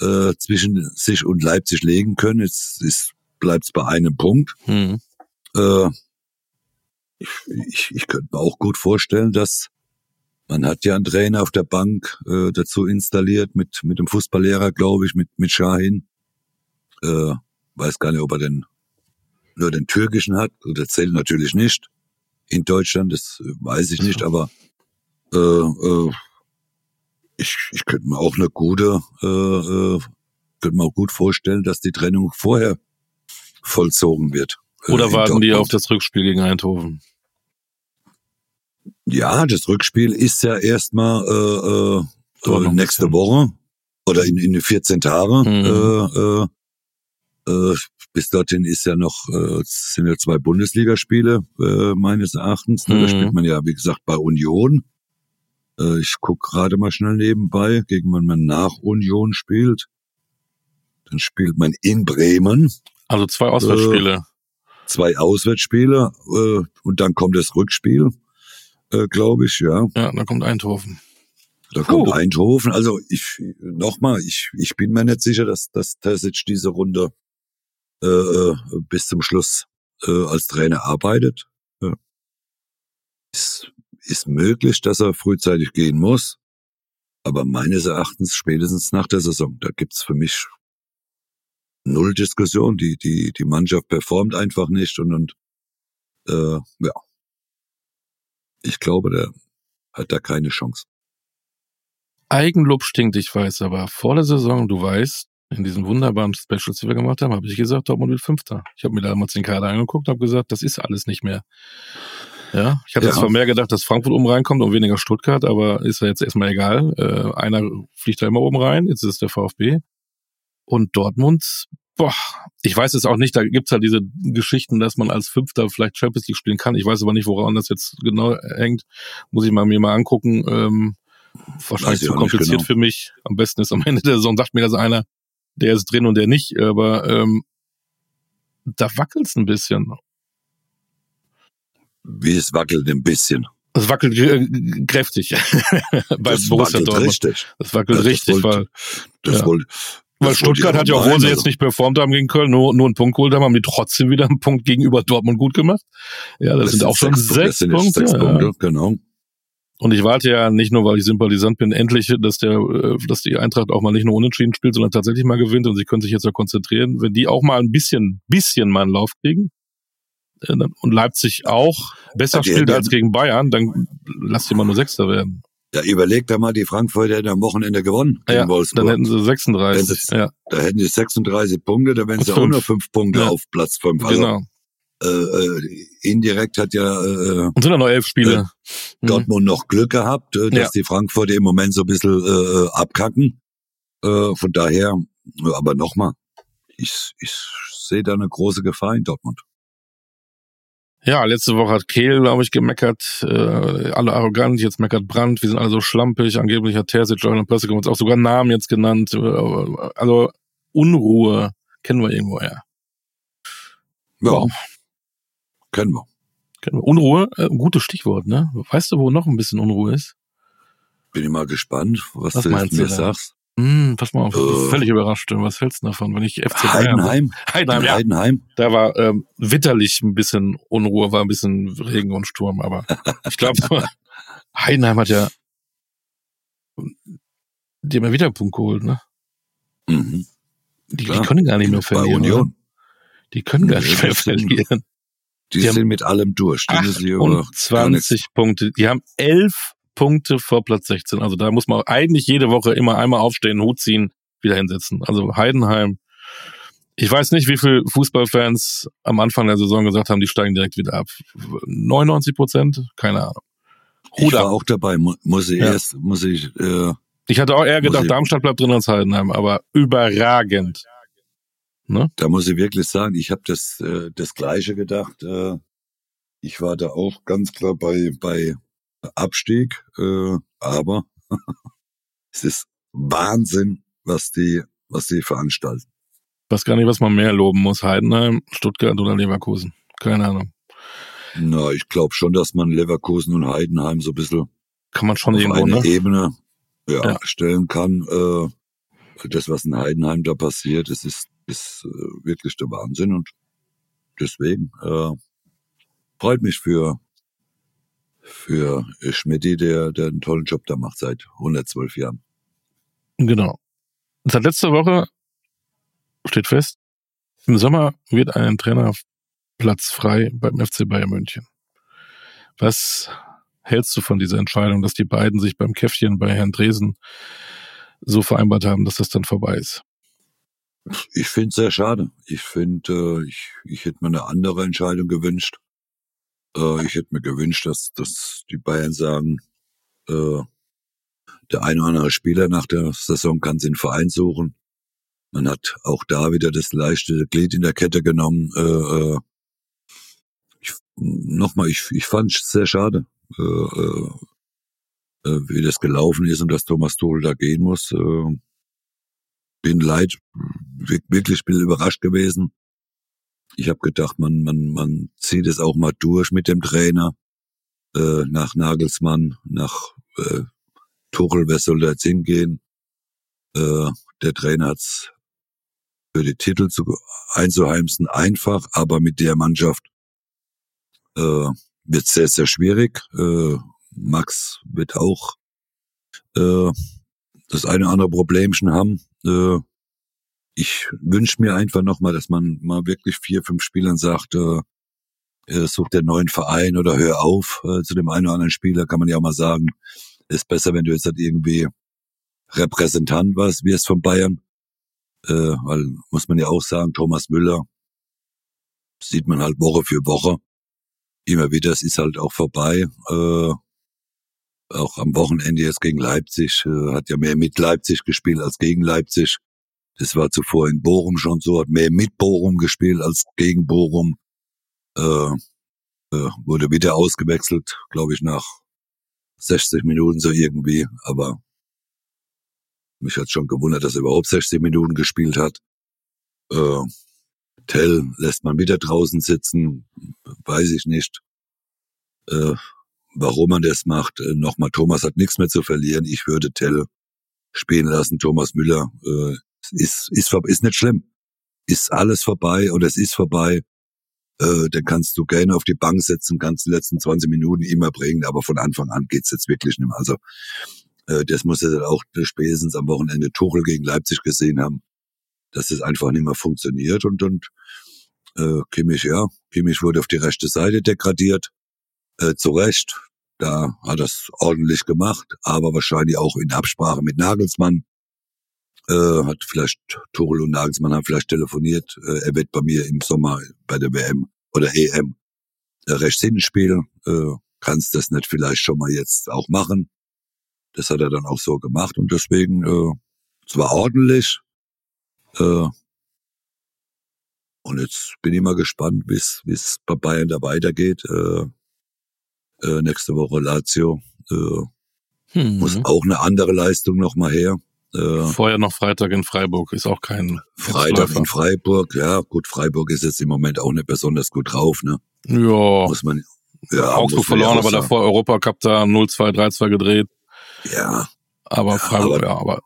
äh, zwischen sich und Leipzig legen können. Jetzt ist, bleibt es bei einem Punkt. Mhm. Äh, ich, ich, ich könnte mir auch gut vorstellen, dass man hat ja einen Trainer auf der Bank äh, dazu installiert mit mit dem Fußballlehrer, glaube ich, mit mit Shahin. Äh, weiß gar nicht, ob er den nur den türkischen hat. Der zählt natürlich nicht in Deutschland, das weiß ich nicht, aber äh, äh, ich, ich könnte mir auch eine gute, äh, äh, könnte mir auch gut vorstellen, dass die Trennung vorher vollzogen wird. Äh, Oder warten die auf das Rückspiel gegen Eindhoven? Ja, das Rückspiel ist ja erstmal äh, äh, nächste Woche oder in, in 14 Tagen. Mhm. Äh, äh, äh, bis dorthin ist ja noch, äh, sind ja zwei Bundesligaspiele äh, meines Erachtens. Mhm. Da spielt man ja, wie gesagt, bei Union. Äh, ich guck gerade mal schnell nebenbei, gegen wann man nach Union spielt. Dann spielt man in Bremen. Also zwei Auswärtsspiele. Äh, zwei Auswärtsspiele äh, und dann kommt das Rückspiel, äh, glaube ich, ja. Ja, dann kommt Eindhoven. Da Puh. kommt Eindhoven. Also ich nochmal, ich, ich bin mir nicht sicher, dass, dass Tessic diese Runde äh, äh, bis zum Schluss äh, als Trainer arbeitet. Ja. Ist, ist möglich, dass er frühzeitig gehen muss, aber meines Erachtens spätestens nach der Saison. Da gibt's für mich null Diskussion. Die, die, die Mannschaft performt einfach nicht und, und äh, ja. Ich glaube, der hat da keine Chance. Eigenlob stinkt, ich weiß, aber vor der Saison, du weißt, in diesen wunderbaren Specials, die wir gemacht haben, habe ich gesagt, Dortmund wird Fünfter. Ich habe mir damals den Kader angeguckt und habe gesagt, das ist alles nicht mehr. Ja, ich hatte ja. zwar mehr gedacht, dass Frankfurt oben reinkommt und weniger Stuttgart, aber ist ja jetzt erstmal egal. Äh, einer fliegt da immer oben rein, jetzt ist es der VfB. Und Dortmund, boah, ich weiß es auch nicht, da gibt's halt diese Geschichten, dass man als Fünfter vielleicht Champions League spielen kann. Ich weiß aber nicht, woran das jetzt genau hängt. Muss ich mal mir mal angucken. Ähm, wahrscheinlich zu kompliziert genau. für mich. Am besten ist am Ende der Saison, sagt mir das einer, der ist drin und der nicht, aber ähm, da wackelt's ein bisschen. Wie es wackelt ein bisschen. Es wackelt äh, kräftig bei das Borussia wackelt Dortmund. Richtig. Das wackelt das richtig, wollte, weil, das ja. wollte, weil Stuttgart hat ja, obwohl sie jetzt nicht performt haben gegen Köln, nur, nur einen Punkt geholt haben, haben die trotzdem wieder einen Punkt gegenüber Dortmund gut gemacht. Ja, das, das sind auch schon sechs, sechs Punkte. Sechs Punkte, genau. Und ich warte ja nicht nur, weil ich Sympathisant bin, endlich, dass der, äh, dass die Eintracht auch mal nicht nur unentschieden spielt, sondern tatsächlich mal gewinnt und sie können sich jetzt ja konzentrieren. Wenn die auch mal ein bisschen, bisschen mal einen Lauf kriegen äh, und Leipzig auch besser ja, spielt als gegen Bayern, dann lass die mal nur Sechster werden. Ja, überlegt da mal, die Frankfurter hätten am Wochenende gewonnen ja, Wolfsburg. Dann hätten sie 36. Sie, ja. Da hätten sie 36 Punkte, da wären sie auch nur fünf Punkte ja. auf Platz 5. Also, genau äh, äh, indirekt hat ja äh, und sind ja noch elf Spiele. Äh, Dortmund mhm. noch Glück gehabt, äh, dass ja. die Frankfurter im Moment so ein bisschen äh, abkacken. Äh, von daher, aber nochmal, ich, ich sehe da eine große Gefahr in Dortmund. Ja, letzte Woche hat Kehl, glaube ich, gemeckert, äh, alle arrogant, jetzt meckert Brandt, wir sind alle so schlampig, angeblich hat Terzic in der Pressekonferenz auch sogar Namen jetzt genannt, äh, also Unruhe kennen wir irgendwo Ja. Ja. Wow. Können wir. Können wir. Unruhe, äh, gutes Stichwort, ne? Weißt du, wo noch ein bisschen Unruhe ist? Bin ich mal gespannt, was, was du mir sagst. Hm, pass mal auf, äh, völlig überrascht. Was hältst du davon, wenn ich FC Heidenheim? Heidenheim, ja. Heidenheim. Da war ähm, witterlich ein bisschen Unruhe, war ein bisschen Regen und Sturm, aber ich glaube, Heidenheim hat ja die haben ja wieder einen Punkt geholt, ne? Mhm. Die, die, können gar nicht mehr verlieren. Bei Union. Die können gar nicht mehr verlieren. Die, die sind mit allem durch. Die 28 Punkte. Die haben elf Punkte vor Platz 16. Also da muss man eigentlich jede Woche immer einmal aufstehen, Hut ziehen, wieder hinsetzen. Also Heidenheim. Ich weiß nicht, wie viele Fußballfans am Anfang der Saison gesagt haben, die steigen direkt wieder ab. 99 Prozent? Keine Ahnung. Hut ich war auch dabei, muss ich ja. erst, muss ich, äh, ich hatte auch eher gedacht, Darmstadt bleibt drin als Heidenheim, aber überragend. Ne? Da muss ich wirklich sagen, ich habe das, äh, das Gleiche gedacht. Äh, ich war da auch ganz klar bei, bei Abstieg, äh, aber es ist Wahnsinn, was die, was die veranstalten. Ich weiß gar nicht, was man mehr loben muss. Heidenheim, Stuttgart oder Leverkusen. Keine Ahnung. Na, ich glaube schon, dass man Leverkusen und Heidenheim so ein bisschen kann man schon auf irgendwo, eine ne? Ebene ja, Ja. stellen kann. Äh, das, was in Heidenheim da passiert, das ist, ist äh, wirklich der Wahnsinn und deswegen äh, freut mich für für Schmidti, der, der einen tollen Job da macht seit 112 Jahren. Genau. Seit letzter Woche steht fest, im Sommer wird ein Trainerplatz frei beim FC Bayern München. Was hältst du von dieser Entscheidung, dass die beiden sich beim Käffchen bei Herrn Dresen so vereinbart haben, dass das dann vorbei ist? Ich finde es sehr schade. Ich finde, äh, ich, ich hätte mir eine andere Entscheidung gewünscht. Äh, ich hätte mir gewünscht, dass, dass die Bayern sagen, äh, der eine oder andere Spieler nach der Saison kann sich einen Verein suchen. Man hat auch da wieder das leichte Glied in der Kette genommen. Äh, äh, ich, Nochmal, ich, ich fand es sehr schade, äh, äh, äh, wie das gelaufen ist und dass Thomas Tuchel da gehen muss. Äh, bin leid, wir- wirklich bin überrascht gewesen. Ich habe gedacht, man, man, man zieht es auch mal durch mit dem Trainer. Äh, nach Nagelsmann, nach äh, Tuchel, wer soll da jetzt hingehen? Äh, der Trainer hat's für die Titel zu, einzuheimsen einfach, aber mit der Mannschaft äh, wird sehr, sehr schwierig. Äh, Max wird auch äh, das eine oder andere Problemchen haben. Äh, ich wünsche mir einfach nochmal, dass man mal wirklich vier, fünf Spielern sagt, äh, äh, such den neuen Verein oder hör auf. Äh, zu dem einen oder anderen Spieler kann man ja auch mal sagen, ist besser, wenn du jetzt halt irgendwie Repräsentant warst, wirst von Bayern. Äh, weil, muss man ja auch sagen, Thomas Müller sieht man halt Woche für Woche. Immer wieder, es ist halt auch vorbei. Äh, auch am Wochenende jetzt gegen Leipzig, äh, hat ja mehr mit Leipzig gespielt als gegen Leipzig. Das war zuvor in Bochum schon so, hat mehr mit Bochum gespielt als gegen Bochum. Äh, äh, wurde wieder ausgewechselt, glaube ich, nach 60 Minuten so irgendwie. Aber mich hat schon gewundert, dass er überhaupt 60 Minuten gespielt hat. Äh, Tell lässt man wieder draußen sitzen, weiß ich nicht. Äh, warum man das macht. Äh, Nochmal, Thomas hat nichts mehr zu verlieren. Ich würde Tell spielen lassen. Thomas Müller äh, ist, ist, ist nicht schlimm. Ist alles vorbei oder es ist vorbei. Äh, dann kannst du gerne auf die Bank setzen, kannst die letzten 20 Minuten immer bringen, aber von Anfang an geht's jetzt wirklich nicht mehr. Also äh, das muss dann auch spätestens am Wochenende Tuchel gegen Leipzig gesehen haben, dass das einfach nicht mehr funktioniert und und äh, Kimmich, ja, Kimmich wurde auf die rechte Seite degradiert, äh, zu Recht. Da hat er es ordentlich gemacht, aber wahrscheinlich auch in Absprache mit Nagelsmann. Äh, hat vielleicht Tuchel und Nagelsmann haben vielleicht telefoniert. Äh, er wird bei mir im Sommer bei der WM oder EM äh, rechts hinten spielen. Äh, kannst das nicht vielleicht schon mal jetzt auch machen? Das hat er dann auch so gemacht und deswegen, äh, es war ordentlich. Äh, und jetzt bin ich mal gespannt, wie es bei Bayern da weitergeht. Äh, äh, nächste Woche Lazio. Äh, Hm. muss auch eine andere Leistung noch mal her. Äh, Vorher noch Freitag in Freiburg ist auch kein Freitag Selbstläufer. in Freiburg. Ja, gut, Freiburg ist jetzt im Moment auch nicht besonders gut drauf, ne? Ja, Muss man, ja, Augsburg man ja verloren, auch aber davor Europacup da 0-2, 3-2 gedreht. Ja, Aber Ja, Freiburg, aber- ja, aber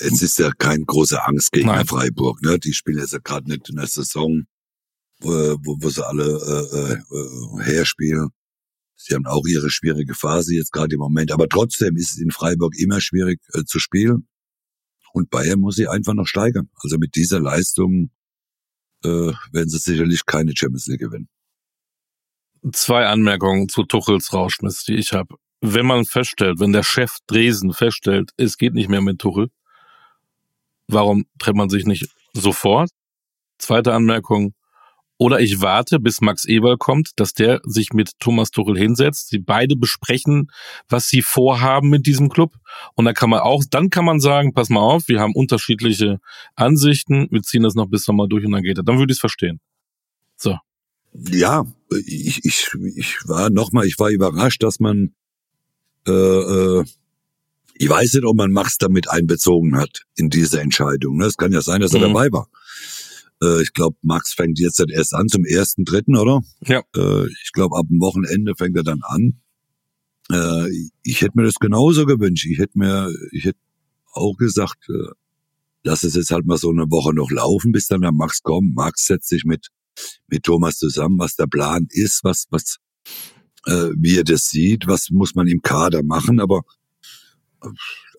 es ist ja kein großer Angstgegner Nein. Freiburg, ne? Die spielen jetzt ja gerade nicht in der Saison, wo, wo, wo sie alle äh, äh, herspielen. Sie haben auch ihre schwierige Phase jetzt gerade im Moment, aber trotzdem ist es in Freiburg immer schwierig äh, zu spielen. Und Bayern muss sie einfach noch steigern. Also mit dieser Leistung äh, werden sie sicherlich keine Champions League gewinnen. zwei Anmerkungen zu Tuchels Rauschmiss, die ich habe. Wenn man feststellt, wenn der Chef Dresen feststellt, es geht nicht mehr mit Tuchel, warum trennt man sich nicht sofort? Zweite Anmerkung. Oder ich warte, bis Max Eberl kommt, dass der sich mit Thomas Tuchel hinsetzt, sie beide besprechen, was sie vorhaben mit diesem Club. Und dann kann man auch, dann kann man sagen, pass mal auf, wir haben unterschiedliche Ansichten, wir ziehen das noch bis Sommer durch und dann geht er. Dann würde ich es verstehen. So. Ja, ich, ich, ich war nochmal, ich war überrascht, dass man äh, äh, Ich weiß nicht, ob man Max damit einbezogen hat in diese Entscheidung. Ne? Es kann ja sein, dass er mhm. dabei war. Äh, ich glaube, Max fängt jetzt erst an zum ersten, dritten, oder? Ja. Äh, ich glaube, ab dem Wochenende fängt er dann an. Äh, ich hätte mir das genauso gewünscht. Ich hätte mir, ich hätte auch gesagt, äh, lass es jetzt halt mal so eine Woche noch laufen, bis dann der Max kommt. Max setzt sich mit mit Thomas zusammen, was der Plan ist, was was äh, wie er das sieht, was muss man im Kader machen, aber äh,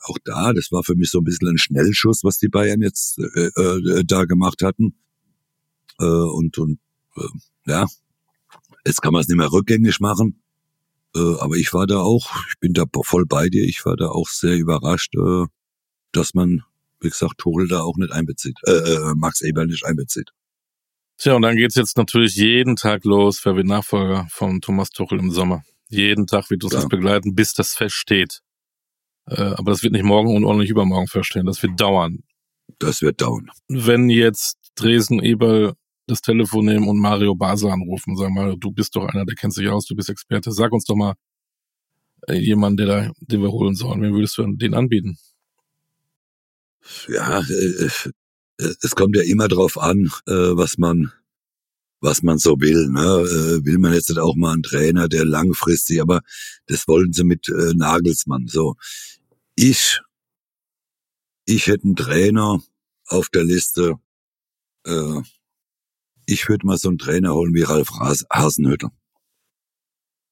auch da, das war für mich so ein bisschen ein Schnellschuss, was die Bayern jetzt äh, äh, da gemacht hatten. Äh, und und äh, ja, jetzt kann man es nicht mehr rückgängig machen. Äh, aber ich war da auch, ich bin da voll bei dir, ich war da auch sehr überrascht, äh, dass man, wie gesagt, Tuchel da auch nicht einbezieht, äh, äh, Max Eberl nicht einbezieht. Tja, und dann geht's jetzt natürlich jeden Tag los, wer wird Nachfolger von Thomas Tuchel im Sommer. Jeden Tag wird uns ja. das begleiten, bis das feststeht. Äh, aber das wird nicht morgen und auch nicht übermorgen feststehen. Das wird dauern. Das wird dauern. Wenn jetzt Dresden Eberl das Telefon nehmen und Mario Basel anrufen sagen, Mario, du bist doch einer, der kennt sich aus, du bist Experte. Sag uns doch mal äh, jemanden, der da, den wir holen sollen. Wen würdest du den anbieten? Ja, äh, äh, es kommt ja immer drauf an, was man was man so will. Ne? Will man jetzt auch mal einen Trainer, der langfristig, aber das wollten sie mit Nagelsmann. So, ich, ich hätte einen Trainer auf der Liste. Äh, ich würde mal so einen Trainer holen wie Ralf Hasenhüttl.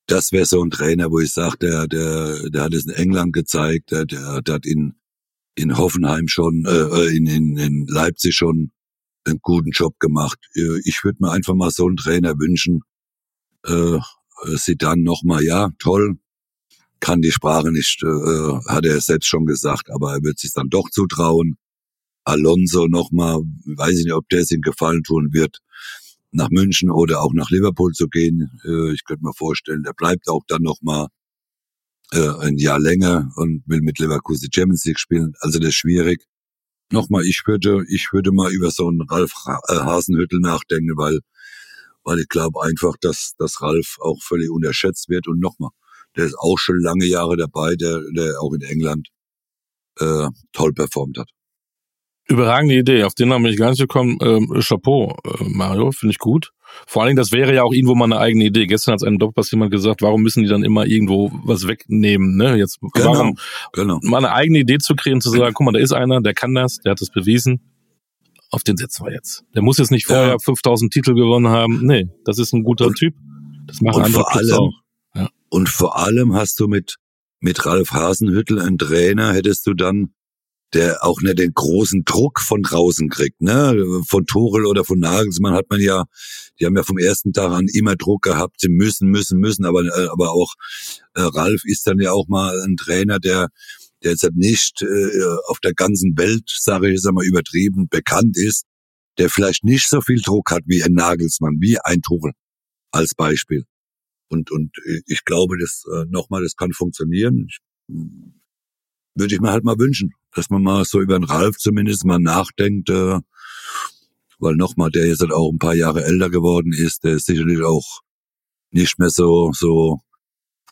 Das wäre so ein Trainer, wo ich sage, der, der, der hat es in England gezeigt, der, der, der hat in, in Hoffenheim schon, äh, in, in, in Leipzig schon einen guten Job gemacht. Äh, ich würde mir einfach mal so einen Trainer wünschen. Äh, sie dann nochmal, ja, toll, kann die Sprache nicht, äh, hat er selbst schon gesagt, aber er wird sich dann doch zutrauen. Alonso nochmal, weiß ich nicht, ob der es ihm gefallen tun wird, nach München oder auch nach Liverpool zu gehen. Äh, ich könnte mir vorstellen, der bleibt auch dann nochmal äh, ein Jahr länger und will mit Leverkusen Champions League spielen. Also das ist schwierig. Nochmal, ich würde, ich würde mal über so einen Ralf äh, Hasenhüttel nachdenken, weil, weil ich glaube einfach, dass, dass Ralf auch völlig unterschätzt wird und nochmal, der ist auch schon lange Jahre dabei, der, der auch in England äh, toll performt hat. Überragende Idee, auf den bin ich gar nicht gekommen. Ähm, Chapeau, äh, Mario, finde ich gut. Vor allen Dingen, das wäre ja auch irgendwo mal eine eigene Idee. Gestern hat es einem Doppelpass jemand gesagt, warum müssen die dann immer irgendwo was wegnehmen? Ne? Jetzt genau, warum, genau. mal eine eigene Idee zu kriegen, zu sagen, guck mal, da ist einer, der kann das, der hat es bewiesen. Auf den setzen wir jetzt. Der muss jetzt nicht vorher ja. 5000 Titel gewonnen haben. Nee, das ist ein guter und, Typ. Das machen andere vor allem, auch. Ja. Und vor allem hast du mit, mit Ralf Hasenhüttel einen Trainer, hättest du dann der auch nicht den großen Druck von draußen kriegt, ne? Von Torel oder von Nagelsmann hat man ja, die haben ja vom ersten Tag an immer Druck gehabt, sie müssen, müssen, müssen, aber, äh, aber auch äh, Ralf ist dann ja auch mal ein Trainer, der, der jetzt halt nicht äh, auf der ganzen Welt, sage ich jetzt einmal übertrieben, bekannt ist, der vielleicht nicht so viel Druck hat wie ein Nagelsmann, wie ein Torel als Beispiel. Und, und ich glaube, das äh, nochmal, das kann funktionieren. Ich, würde ich mir halt mal wünschen, dass man mal so über den Ralf zumindest mal nachdenkt, äh, weil nochmal, der jetzt halt auch ein paar Jahre älter geworden ist, der ist sicherlich auch nicht mehr so so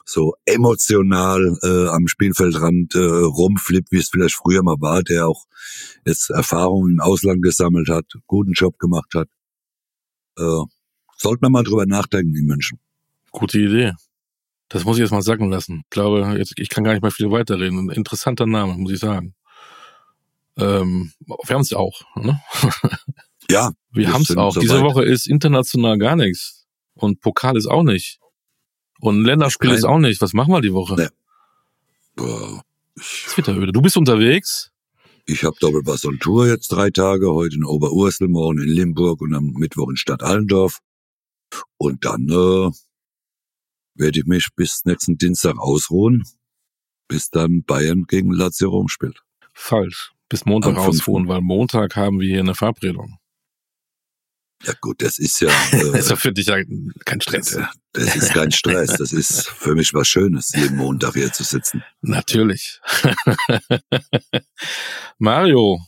so emotional äh, am Spielfeldrand äh, rumflippt, wie es vielleicht früher mal war, der auch jetzt Erfahrungen im Ausland gesammelt hat, guten Job gemacht hat. Äh, sollte man mal drüber nachdenken in München. Gute Idee. Das muss ich jetzt mal sagen lassen. Ich glaube, jetzt, ich kann gar nicht mehr viel weiterreden. Ein interessanter Name, muss ich sagen. Ähm, wir haben es auch. Ne? Ja. Wir haben es auch. So Diese Woche ist international gar nichts. Und Pokal ist auch nicht. Und Länderspiel Kein, ist auch nicht. Was machen wir die Woche? Nee. Boah. Es wird öde. Du bist unterwegs? Ich habe Doppelpass on Tour jetzt drei Tage. Heute in Oberursel, morgen in Limburg und am Mittwoch in Stadt Allendorf. Und dann äh, werde ich mich bis nächsten Dienstag ausruhen, bis dann Bayern gegen Lazio Rom spielt. Falsch. Bis Montag ausruhen, weil Montag haben wir hier eine Verabredung. Ja gut, das ist ja. Äh, das ist ja für dich ja kein Stress. Das, das ist kein Stress. Das ist für mich was Schönes, jeden Montag hier zu sitzen. Natürlich. Mario,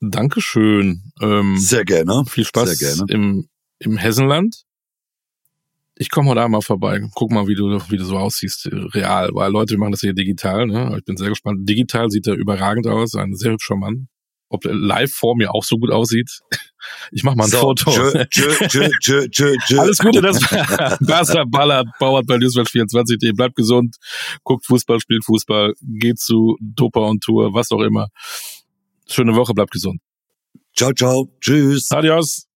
Dankeschön. Ähm, Sehr gerne. Viel Spaß Sehr gerne. Im, im Hessenland. Ich komme heute Abend mal vorbei. Guck mal, wie du, wie du so aussiehst, real. Weil Leute, wir machen das hier digital, ne? Ich bin sehr gespannt. Digital sieht er überragend aus. Ein sehr hübscher Mann. Ob er live vor mir auch so gut aussieht. Ich mach mal ein so, Foto. Tschö, tschö, tschö, tschö, tschö. Alles Gute, das Barca ballert, bauert bei Newsmatch24.de. Bleibt gesund, guckt Fußball, spielt Fußball, geht zu Dopa und Tour, was auch immer. Schöne Woche, bleibt gesund. Ciao, ciao. Tschüss. Adios.